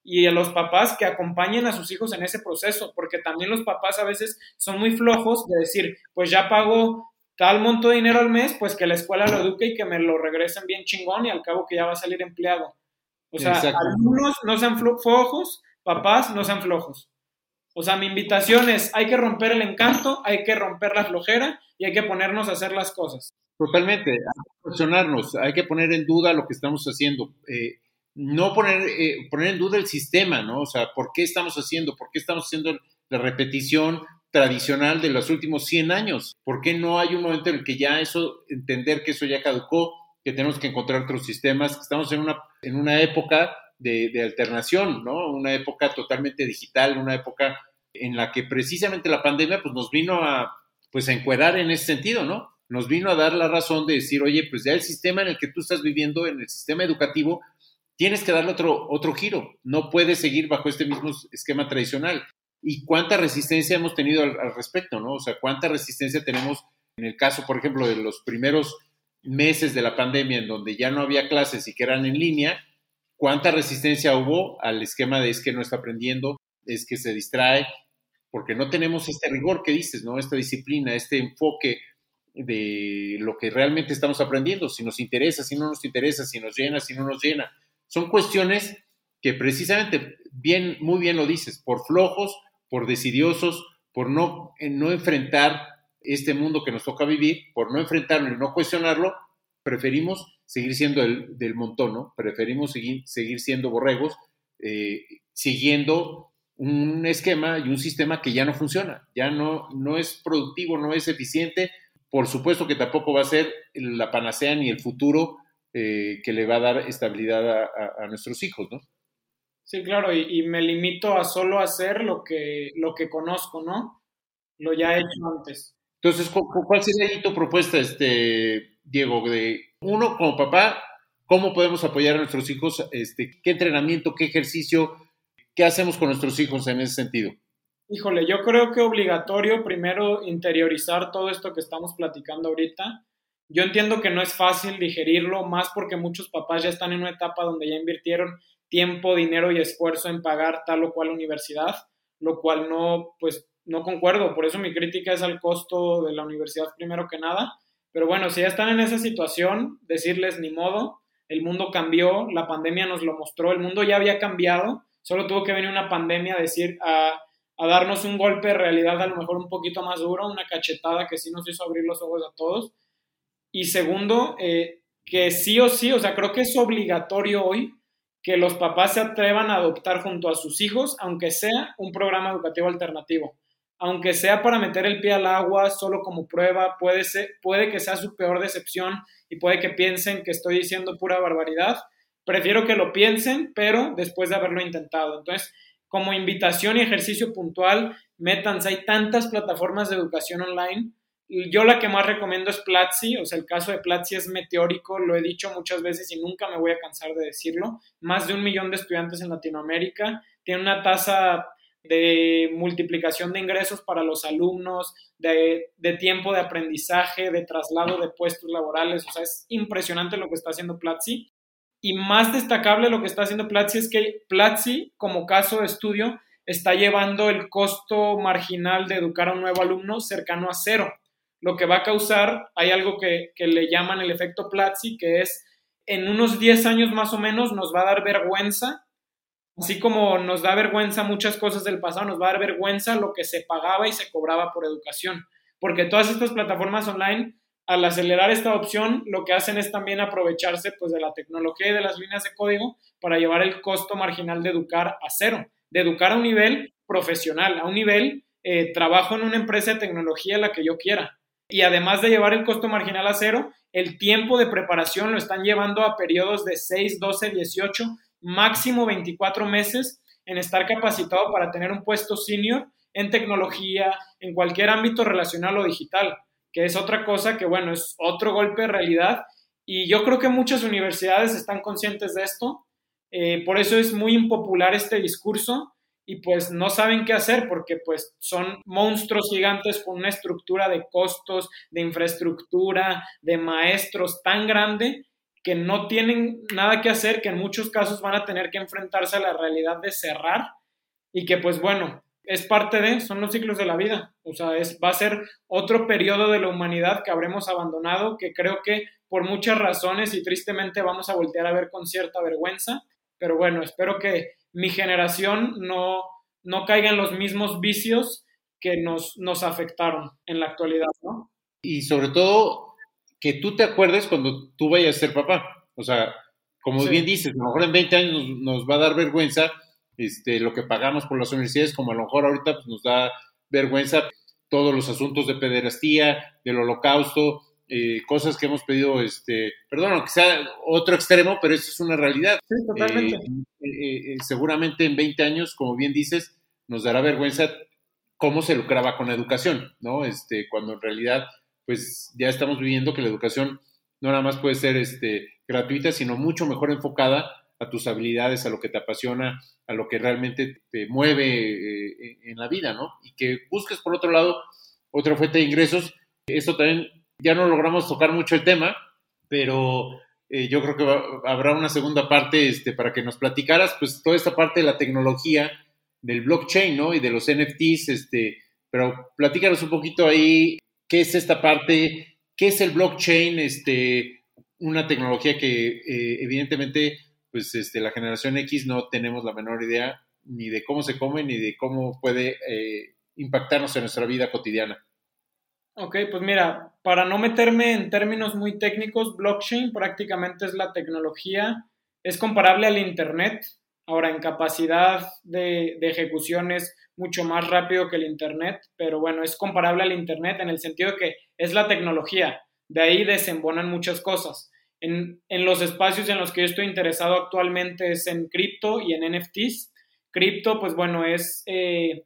Speaker 1: Y a los papás que acompañen a sus hijos en ese proceso, porque también los papás a veces son muy flojos de decir, pues ya pago tal monto de dinero al mes, pues que la escuela lo eduque y que me lo regresen bien chingón y al cabo que ya va a salir empleado. O sea, algunos no sean flojos, papás, no sean flojos. O sea, mi invitación es, hay que romper el encanto, hay que romper la flojera y hay que ponernos a hacer las cosas.
Speaker 2: Totalmente, hay que cuestionarnos, hay que poner en duda lo que estamos haciendo. Eh, no poner, eh, poner en duda el sistema, ¿no? O sea, ¿por qué estamos haciendo? ¿Por qué estamos haciendo la repetición tradicional de los últimos 100 años? ¿Por qué no hay un momento en el que ya eso, entender que eso ya caducó, que tenemos que encontrar otros sistemas, estamos en una, en una época de, alternación, ¿no? Una época totalmente digital, una época en la que precisamente la pandemia pues, nos vino a, pues, a encuadrar en ese sentido, ¿no? Nos vino a dar la razón de decir, oye, pues ya el sistema en el que tú estás viviendo, en el sistema educativo, tienes que darle otro, otro giro. No puedes seguir bajo este mismo esquema tradicional. ¿Y cuánta resistencia hemos tenido al, al respecto, no? O sea, cuánta resistencia tenemos en el caso, por ejemplo, de los primeros meses de la pandemia en donde ya no había clases y que eran en línea, cuánta resistencia hubo al esquema de es que no está aprendiendo, es que se distrae, porque no tenemos este rigor que dices, ¿no? Esta disciplina, este enfoque de lo que realmente estamos aprendiendo, si nos interesa, si no nos interesa, si nos llena, si no nos llena. Son cuestiones que precisamente, bien, muy bien lo dices, por flojos, por decidiosos, por no, no enfrentar este mundo que nos toca vivir, por no enfrentarlo y no cuestionarlo, preferimos seguir siendo el, del montón, ¿no? Preferimos seguir, seguir siendo borregos, eh, siguiendo un esquema y un sistema que ya no funciona, ya no, no es productivo, no es eficiente. Por supuesto que tampoco va a ser la panacea ni el futuro eh, que le va a dar estabilidad a, nuestros hijos, ¿no?
Speaker 1: Sí, claro, y, me limito a solo hacer lo que, lo que conozco, ¿no? Lo ya he hecho antes.
Speaker 2: Entonces, ¿cuál sería tu propuesta, este, Diego, de uno como papá, cómo podemos apoyar a nuestros hijos, este, qué entrenamiento, qué ejercicio, qué hacemos con nuestros hijos en ese sentido.
Speaker 1: Híjole, yo creo que obligatorio primero interiorizar todo esto que estamos platicando ahorita. Yo entiendo que no es fácil digerirlo, más porque muchos papás ya están en una etapa donde ya invirtieron tiempo, dinero y esfuerzo en pagar tal o cual universidad, lo cual no, pues, no concuerdo. Por eso mi crítica es al costo de la universidad primero que nada. Pero bueno, si ya están en esa situación, decirles ni modo, el mundo cambió, la pandemia nos lo mostró, el mundo ya había cambiado, solo tuvo que venir una pandemia a decir, a, darnos un golpe de realidad a lo mejor un poquito más duro, una cachetada que sí nos hizo abrir los ojos a todos. Y segundo, eh, que sí o sí, o sea, creo que es obligatorio hoy que los papás se atrevan a adoptar junto a sus hijos, aunque sea un programa educativo alternativo aunque sea para meter el pie al agua solo como prueba, puede, que sea su peor decepción y puede que piensen que estoy diciendo pura barbaridad. Prefiero que lo piensen, pero después de haberlo intentado. Entonces, como invitación y ejercicio puntual, métanse. Hay tantas plataformas de educación online. Yo la que más recomiendo es Platzi, o sea, el caso de Platzi es meteórico, lo he dicho muchas veces y nunca me voy a cansar de decirlo. Más de un millón de estudiantes en Latinoamérica, tiene una tasa de multiplicación de ingresos para los alumnos, de, tiempo de aprendizaje, de traslado de puestos laborales. O sea, es impresionante lo que está haciendo Platzi. Y más destacable lo que está haciendo Platzi es que Platzi, como caso de estudio, está llevando el costo marginal de educar a un nuevo alumno cercano a cero. Lo que va a causar, hay algo que, que le llaman el efecto Platzi, que es en unos 10 años más o menos nos va a dar vergüenza Así como nos da vergüenza muchas cosas del pasado, nos va a dar vergüenza lo que se pagaba y se cobraba por educación. Porque todas estas plataformas online, al acelerar esta opción, lo que hacen es también aprovecharse pues, de la tecnología y de las líneas de código para llevar el costo marginal de educar a cero, de educar a un nivel profesional, a un nivel eh, trabajo en una empresa de tecnología la que yo quiera. Y además de llevar el costo marginal a cero, el tiempo de preparación lo están llevando a periodos de 6, 12, 18, máximo 24 meses en estar capacitado para tener un puesto senior en tecnología, en cualquier ámbito relacional o digital, que es otra cosa que, bueno, es otro golpe de realidad. Y yo creo que muchas universidades están conscientes de esto. Eh, por eso es muy impopular este discurso y pues no saben qué hacer porque pues son monstruos gigantes con una estructura de costos, de infraestructura, de maestros tan grande que no tienen nada que hacer, que en muchos casos van a tener que enfrentarse a la realidad de cerrar y que pues bueno, es parte de, son los ciclos de la vida, o sea, es, va a ser otro periodo de la humanidad que habremos abandonado, que creo que por muchas razones y tristemente vamos a voltear a ver con cierta vergüenza, pero bueno, espero que mi generación no, no caiga en los mismos vicios que nos, nos afectaron en la actualidad, ¿no?
Speaker 2: Y sobre todo que tú te acuerdes cuando tú vayas a ser papá. O sea, como bien dices, a lo mejor en 20 años nos, va a dar vergüenza este, lo que pagamos por las universidades, como a lo mejor ahorita pues, nos da vergüenza todos los asuntos de pederastía, del holocausto, eh, cosas que hemos pedido, este, perdón, aunque sea otro extremo, pero eso es una realidad.
Speaker 1: Sí, totalmente.
Speaker 2: Eh, eh, seguramente en 20 años, como bien dices, nos dará vergüenza cómo se lucraba con la educación, ¿no? Este, cuando en realidad pues ya estamos viviendo que la educación no nada más puede ser este, gratuita, sino mucho mejor enfocada a tus habilidades, a lo que te apasiona, a lo que realmente te mueve eh, en la vida, ¿no? Y que busques, por otro lado, otra fuente de ingresos. Eso también, ya no logramos tocar mucho el tema, pero eh, yo creo que habrá una segunda parte este, para que nos platicaras, pues, toda esta parte de la tecnología, del blockchain, ¿no? Y de los NFTs, este, pero platícanos un poquito ahí qué es esta parte, qué es el blockchain, este, una tecnología que eh, evidentemente pues este, la generación X no tenemos la menor idea ni de cómo se come ni de cómo puede eh, impactarnos en nuestra vida cotidiana.
Speaker 1: Ok, pues mira, para no meterme en términos muy técnicos, blockchain prácticamente es la tecnología, es comparable al Internet. Ahora, en capacidad de, de ejecución es mucho más rápido que el Internet, pero bueno, es comparable al Internet en el sentido de que es la tecnología, de ahí desembonan muchas cosas. En, los espacios en los que yo estoy interesado actualmente es en cripto y en NFTs. Cripto, pues bueno, es eh,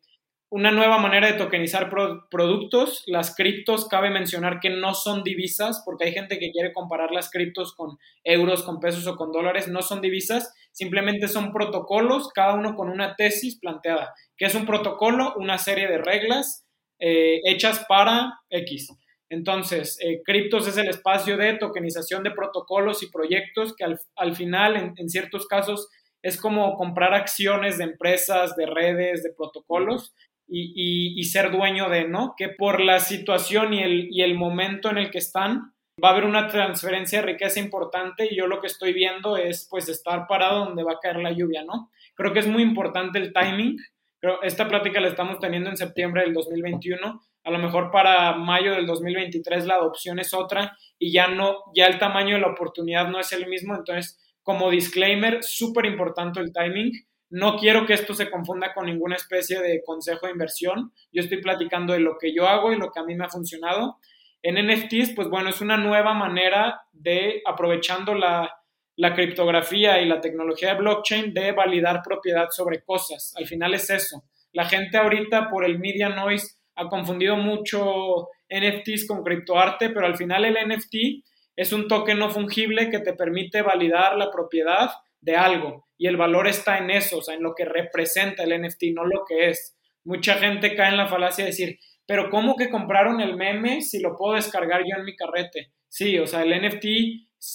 Speaker 1: una nueva manera de tokenizar productos. Las criptos, cabe mencionar que no son divisas, porque hay gente que quiere comparar las criptos con euros, con pesos o con dólares. No son divisas, simplemente son protocolos, cada uno con una tesis planteada. que es un protocolo? Una serie de reglas eh, hechas para X. Entonces, eh, criptos es el espacio de tokenización de protocolos y proyectos que al, final, en, en ciertos casos, es como comprar acciones de empresas, de redes, de protocolos y, ser dueño de, ¿no? Que por la situación y el, momento en el que están, va a haber una transferencia de riqueza importante y yo lo que estoy viendo es pues estar parado donde va a caer la lluvia, ¿no? Creo que es muy importante el timing. Pero esta plática la estamos teniendo en septiembre del 2021. A lo mejor para mayo del 2023 la adopción es otra y ya no, ya el tamaño de la oportunidad no es el mismo. Entonces, como disclaimer, súper importante el timing no quiero que esto se confunda con ninguna especie de consejo de inversión. Yo estoy platicando de lo que yo hago y lo que a mí me ha funcionado. En NFTs, pues bueno, es una nueva manera de, aprovechando la, la criptografía y la tecnología de blockchain, de validar propiedad sobre cosas. Al final es eso. La gente ahorita por el media noise ha confundido mucho NFTs con criptoarte, pero al final el NFT es un token no fungible que te permite validar la propiedad de algo y el valor está en eso, o sea, en lo que representa el NFT, no lo que es. Mucha gente cae en la falacia de decir, pero ¿cómo que compraron el meme si lo puedo descargar yo en mi carrete? Sí, o sea, el NFT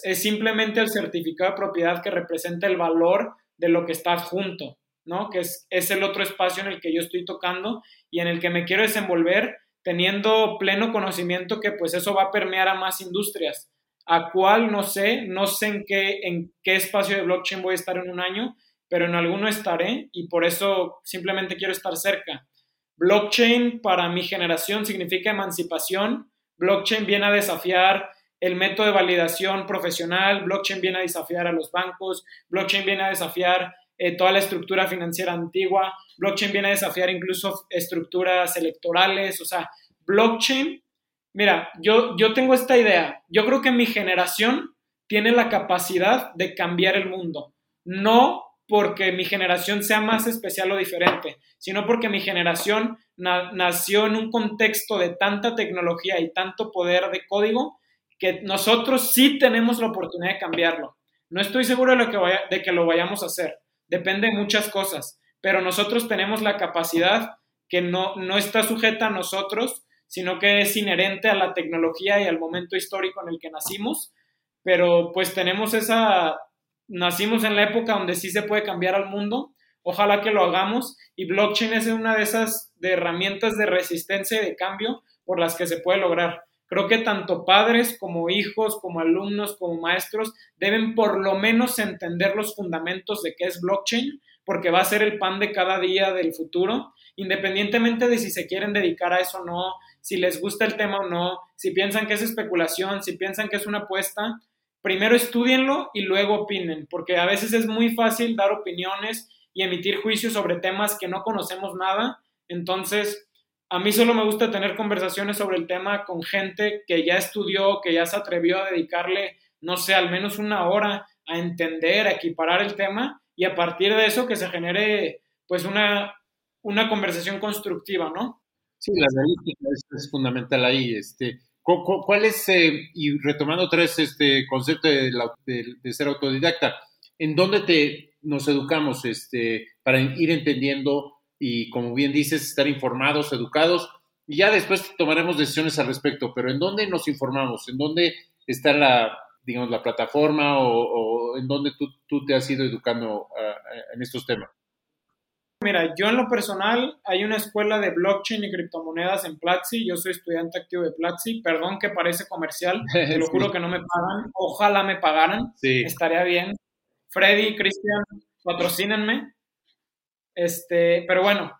Speaker 1: es simplemente el certificado de propiedad que representa el valor de lo que está adjunto, ¿no? Que es, es el otro espacio en el que yo estoy tocando y en el que me quiero desenvolver teniendo pleno conocimiento que pues eso va a permear a más industrias. A cuál no sé, no sé en qué, en qué espacio de blockchain voy a estar en un año, pero en alguno estaré y por eso simplemente quiero estar cerca. Blockchain para mi generación significa emancipación. Blockchain viene a desafiar el método de validación profesional, blockchain viene a desafiar a los bancos, blockchain viene a desafiar eh, toda la estructura financiera antigua, blockchain viene a desafiar incluso estructuras electorales, o sea, blockchain, mira, yo, yo tengo esta idea, yo creo que mi generación tiene la capacidad de cambiar el mundo, no porque mi generación sea más especial o diferente, sino porque mi generación nació en un contexto de tanta tecnología y tanto poder de código que nosotros sí tenemos la oportunidad de cambiarlo. No estoy seguro de, lo que vaya, de que lo vayamos a hacer, depende de muchas cosas, pero nosotros tenemos la capacidad que no, no está sujeta a nosotros, sino que es inherente a la tecnología y al momento histórico en el que nacimos, pero pues tenemos esa, nacimos en la época donde sí se puede cambiar al mundo, ojalá que lo hagamos. Y blockchain es una de esas de herramientas de resistencia y de cambio por las que se puede lograr. Creo que tanto padres como hijos, como alumnos, como maestros deben por lo menos entender los fundamentos de qué es blockchain, porque va a ser el pan de cada día del futuro, independientemente de si se quieren dedicar a eso o no, si les gusta el tema o no, si piensan que es especulación, si piensan que es una apuesta, primero estudienlo y luego opinen, porque a veces es muy fácil dar opiniones y emitir juicios sobre temas que no conocemos nada, entonces a mí solo me gusta tener conversaciones sobre el tema con gente que ya estudió, que ya se atrevió a dedicarle, no sé, al menos una hora a entender, a equiparar el tema y a partir de eso que se genere pues una, una conversación constructiva, ¿no?
Speaker 2: Sí, la analítica es, fundamental ahí. Este, ¿Cuál es, eh, y retomando otra vez este concepto de, de, ser autodidacta, ¿en dónde te, nos educamos este, para ir entendiendo y, como bien dices, estar informados, educados, y ya después tomaremos decisiones al respecto, pero ¿en dónde nos informamos? ¿En dónde está la, digamos, la plataforma o, en dónde tú, tú, te has ido educando ah, en estos temas?
Speaker 1: Mira, yo en lo personal hay una escuela de blockchain y criptomonedas en Platzi. Yo soy estudiante activo de Platzi. Perdón que parece comercial, te lo juro que no me pagan. Ojalá me pagaran. Sí. Estaría bien. Freddy, Cristian, patrocínenme. Este, pero bueno,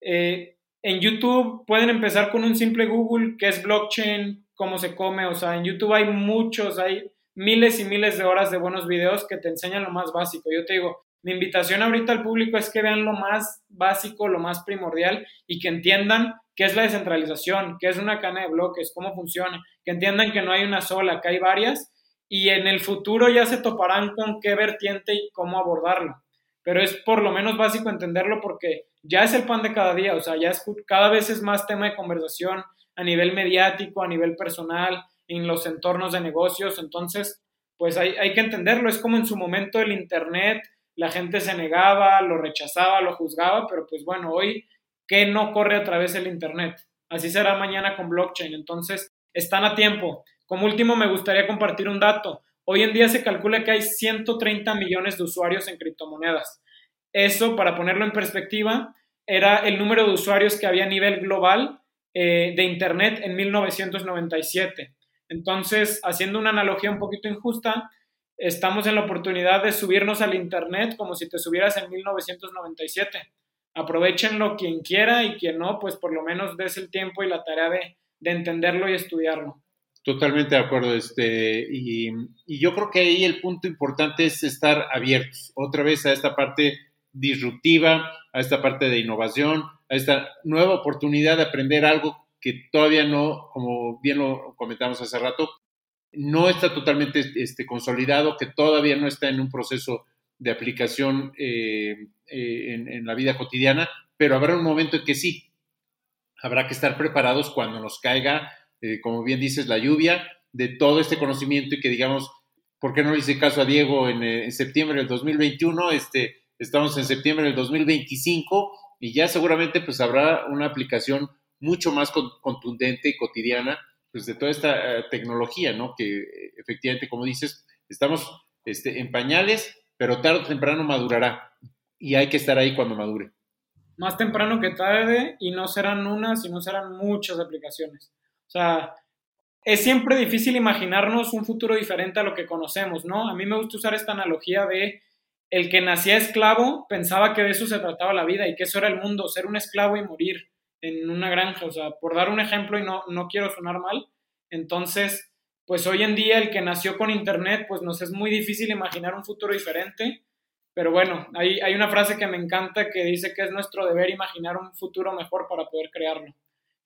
Speaker 1: eh, en YouTube pueden empezar con un simple Google, que es blockchain, cómo se come, o sea, en YouTube hay muchos, hay miles y miles de horas de buenos videos que te enseñan lo más básico. Yo te digo, mi invitación ahorita al público es que vean lo más básico, lo más primordial y que entiendan qué es la descentralización, qué es una cadena de bloques, cómo funciona, que entiendan que no hay una sola, que hay varias y en el futuro ya se toparán con qué vertiente y cómo abordarlo. Pero es por lo menos básico entenderlo porque ya es el pan de cada día, o sea, ya es, cada vez es más tema de conversación a nivel mediático, a nivel personal, en los entornos de negocios, entonces, pues hay, hay que entenderlo, es como en su momento el Internet, la gente se negaba, lo rechazaba, lo juzgaba, pero pues bueno, hoy, ¿qué no corre a través del Internet? Así será mañana con blockchain, entonces, están a tiempo. Como último, me gustaría compartir un dato. Hoy en día se calcula que hay 130 millones de usuarios en criptomonedas. Eso, para ponerlo en perspectiva, era el número de usuarios que había a nivel global eh, de Internet en 1997. Entonces, haciendo una analogía un poquito injusta, estamos en la oportunidad de subirnos al Internet como si te subieras en 1997. Aprovechenlo quien quiera y quien no, pues por lo menos des el tiempo y la tarea de entenderlo y estudiarlo.
Speaker 2: Totalmente de acuerdo. Este, y, yo creo que ahí el punto importante es estar abiertos otra vez a esta parte disruptiva, a esta parte de innovación, a esta nueva oportunidad de aprender algo que todavía no, como bien lo comentamos hace rato, no está totalmente este, consolidado, que todavía no está en un proceso de aplicación eh, eh, en, la vida cotidiana, pero habrá un momento en que sí. Habrá que estar preparados cuando nos caiga eh, como bien dices, la lluvia de todo este conocimiento y que digamos, ¿por qué no le hice caso a Diego en, en septiembre del 2021? Este, estamos en septiembre del 2025 y ya seguramente pues habrá una aplicación mucho más contundente y cotidiana pues de toda esta eh, tecnología, ¿no? Que eh, efectivamente, como dices, estamos este, en pañales, pero tarde o temprano madurará y hay que estar ahí cuando madure.
Speaker 1: Más temprano que tarde y no serán una, sino serán muchas aplicaciones. O sea, es siempre difícil imaginarnos un futuro diferente a lo que conocemos, ¿no? A mí me gusta usar esta analogía de el que nacía esclavo pensaba que de eso se trataba la vida y que eso era el mundo, ser un esclavo y morir en una granja, o sea, por dar un ejemplo y no, no quiero sonar mal, entonces, pues hoy en día el que nació con Internet, pues nos es muy difícil imaginar un futuro diferente, pero bueno, hay, hay una frase que me encanta que dice que es nuestro deber imaginar un futuro mejor para poder crearlo.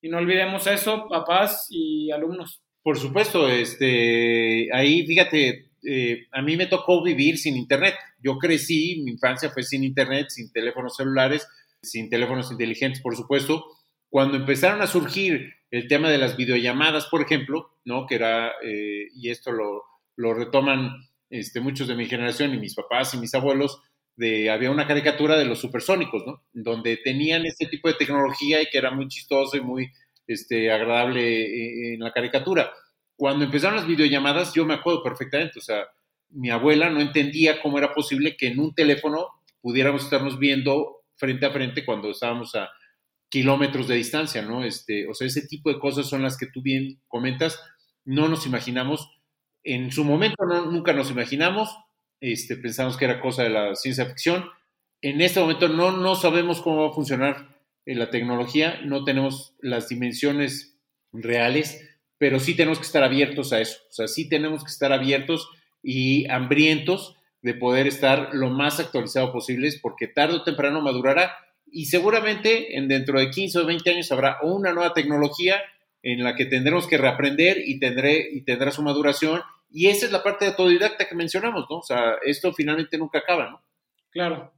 Speaker 1: Y no olvidemos eso, papás y alumnos.
Speaker 2: Por supuesto, este, ahí fíjate, eh, a mí me tocó vivir sin internet. Yo crecí, mi infancia fue sin internet, sin teléfonos celulares, sin teléfonos inteligentes, por supuesto. Cuando empezaron a surgir el tema de las videollamadas, por ejemplo, ¿no? Que era, eh, y esto lo, lo retoman este, muchos de mi generación y mis papás y mis abuelos, de, había una caricatura de los supersónicos, ¿no? Donde tenían este tipo de tecnología y que era muy chistoso y muy este, agradable eh, en la caricatura cuando empezaron las videollamadas, yo me acuerdo perfectamente, o sea, mi abuela no entendía cómo era posible que en un teléfono pudiéramos estarnos viendo frente a frente cuando estábamos a kilómetros de distancia, ¿no? Este, o sea, ese tipo de cosas son las que tú bien comentas, no nos imaginamos, en su momento nunca nos imaginamos, este, pensamos que era cosa de la ciencia ficción, en este momento no, no sabemos cómo va a funcionar eh, la tecnología, no tenemos las dimensiones reales, pero sí tenemos que estar abiertos a eso, o sea, sí tenemos que estar abiertos y hambrientos de poder estar lo más actualizado posible, porque tarde o temprano madurará y seguramente en dentro de 15 o 20 años habrá una nueva tecnología en la que tendremos que reaprender y, tendré, y tendrá su maduración. Y esa es la parte de autodidacta que mencionamos, ¿no? O sea, esto finalmente nunca acaba, ¿no?
Speaker 1: Claro,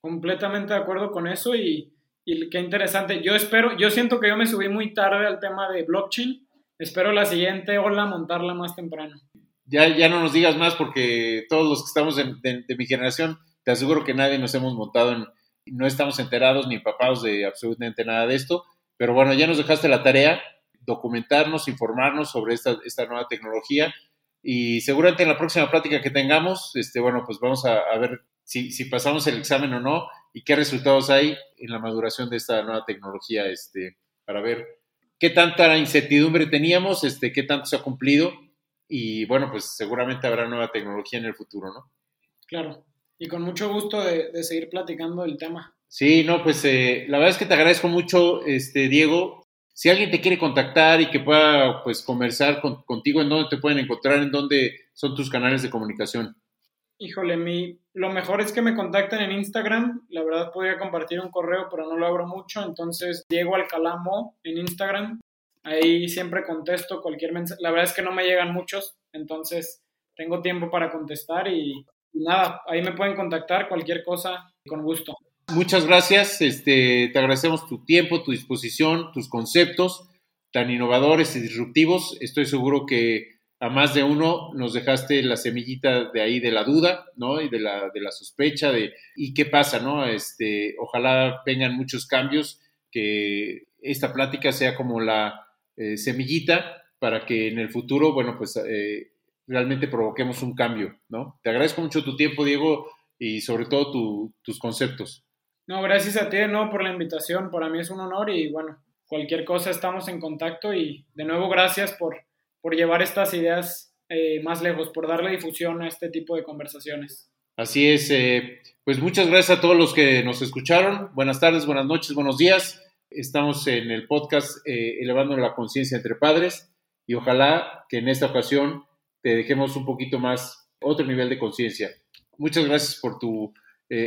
Speaker 1: completamente de acuerdo con eso y, y qué interesante. Yo espero, yo siento que yo me subí muy tarde al tema de blockchain Espero la siguiente ola montarla más temprano.
Speaker 2: Ya, ya no nos digas más porque todos los que estamos de, mi generación, te aseguro que nadie nos hemos montado en, no estamos enterados ni empapados de absolutamente nada de esto, pero bueno, ya nos dejaste la tarea, documentarnos, informarnos sobre esta, esta nueva tecnología y seguramente en la próxima plática que tengamos, este, bueno, pues vamos a, a ver si, si, pasamos el examen o no y qué resultados hay en la maduración de esta nueva tecnología, este, para ver qué tanta incertidumbre teníamos, este, qué tanto se ha cumplido y bueno, pues seguramente habrá nueva tecnología en el futuro, ¿no?
Speaker 1: Claro, y con mucho gusto de, seguir platicando del tema.
Speaker 2: Sí, no, pues eh, la verdad es que te agradezco mucho, este, Diego. Si alguien te quiere contactar y que pueda pues conversar contigo, ¿en dónde te pueden encontrar? ¿En dónde son tus canales de comunicación?
Speaker 1: Híjole, mi, lo mejor es que me contacten en Instagram. La verdad podría compartir un correo, pero no lo abro mucho. Entonces, Diego Alcalamo en Instagram. Ahí siempre contesto cualquier mensaje. La verdad es que no me llegan muchos, entonces tengo tiempo para contestar y, nada, ahí me pueden contactar cualquier cosa con gusto.
Speaker 2: Muchas gracias. Este, te agradecemos tu tiempo, tu disposición, tus conceptos tan innovadores y disruptivos. Estoy seguro que a más de uno nos dejaste la semillita de ahí de la duda, ¿no? Y de la, de la sospecha de, ¿y qué pasa, no? Este, ojalá vengan muchos cambios, que esta plática sea como la eh, semillita para que en el futuro, bueno, pues eh, realmente provoquemos un cambio, ¿no? Te agradezco mucho tu tiempo, Diego, y sobre todo tus conceptos.
Speaker 1: No, gracias a ti de nuevo por la invitación, para mí es un honor y bueno, cualquier cosa estamos en contacto y de nuevo gracias por por llevar estas ideas eh, más lejos, por darle difusión a este tipo de conversaciones.
Speaker 2: Así es, eh, pues muchas gracias a todos los que nos escucharon. Buenas tardes, buenas noches, buenos días. Estamos en el podcast eh, Elevando la Conciencia entre Padres y ojalá que en esta ocasión te dejemos un poquito más, otro nivel de conciencia. Muchas gracias por tu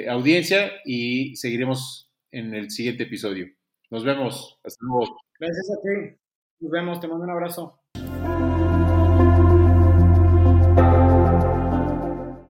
Speaker 2: audiencia y seguiremos en el siguiente episodio. Nos vemos. Hasta luego.
Speaker 1: Gracias a ti. Nos vemos. Te mando un abrazo.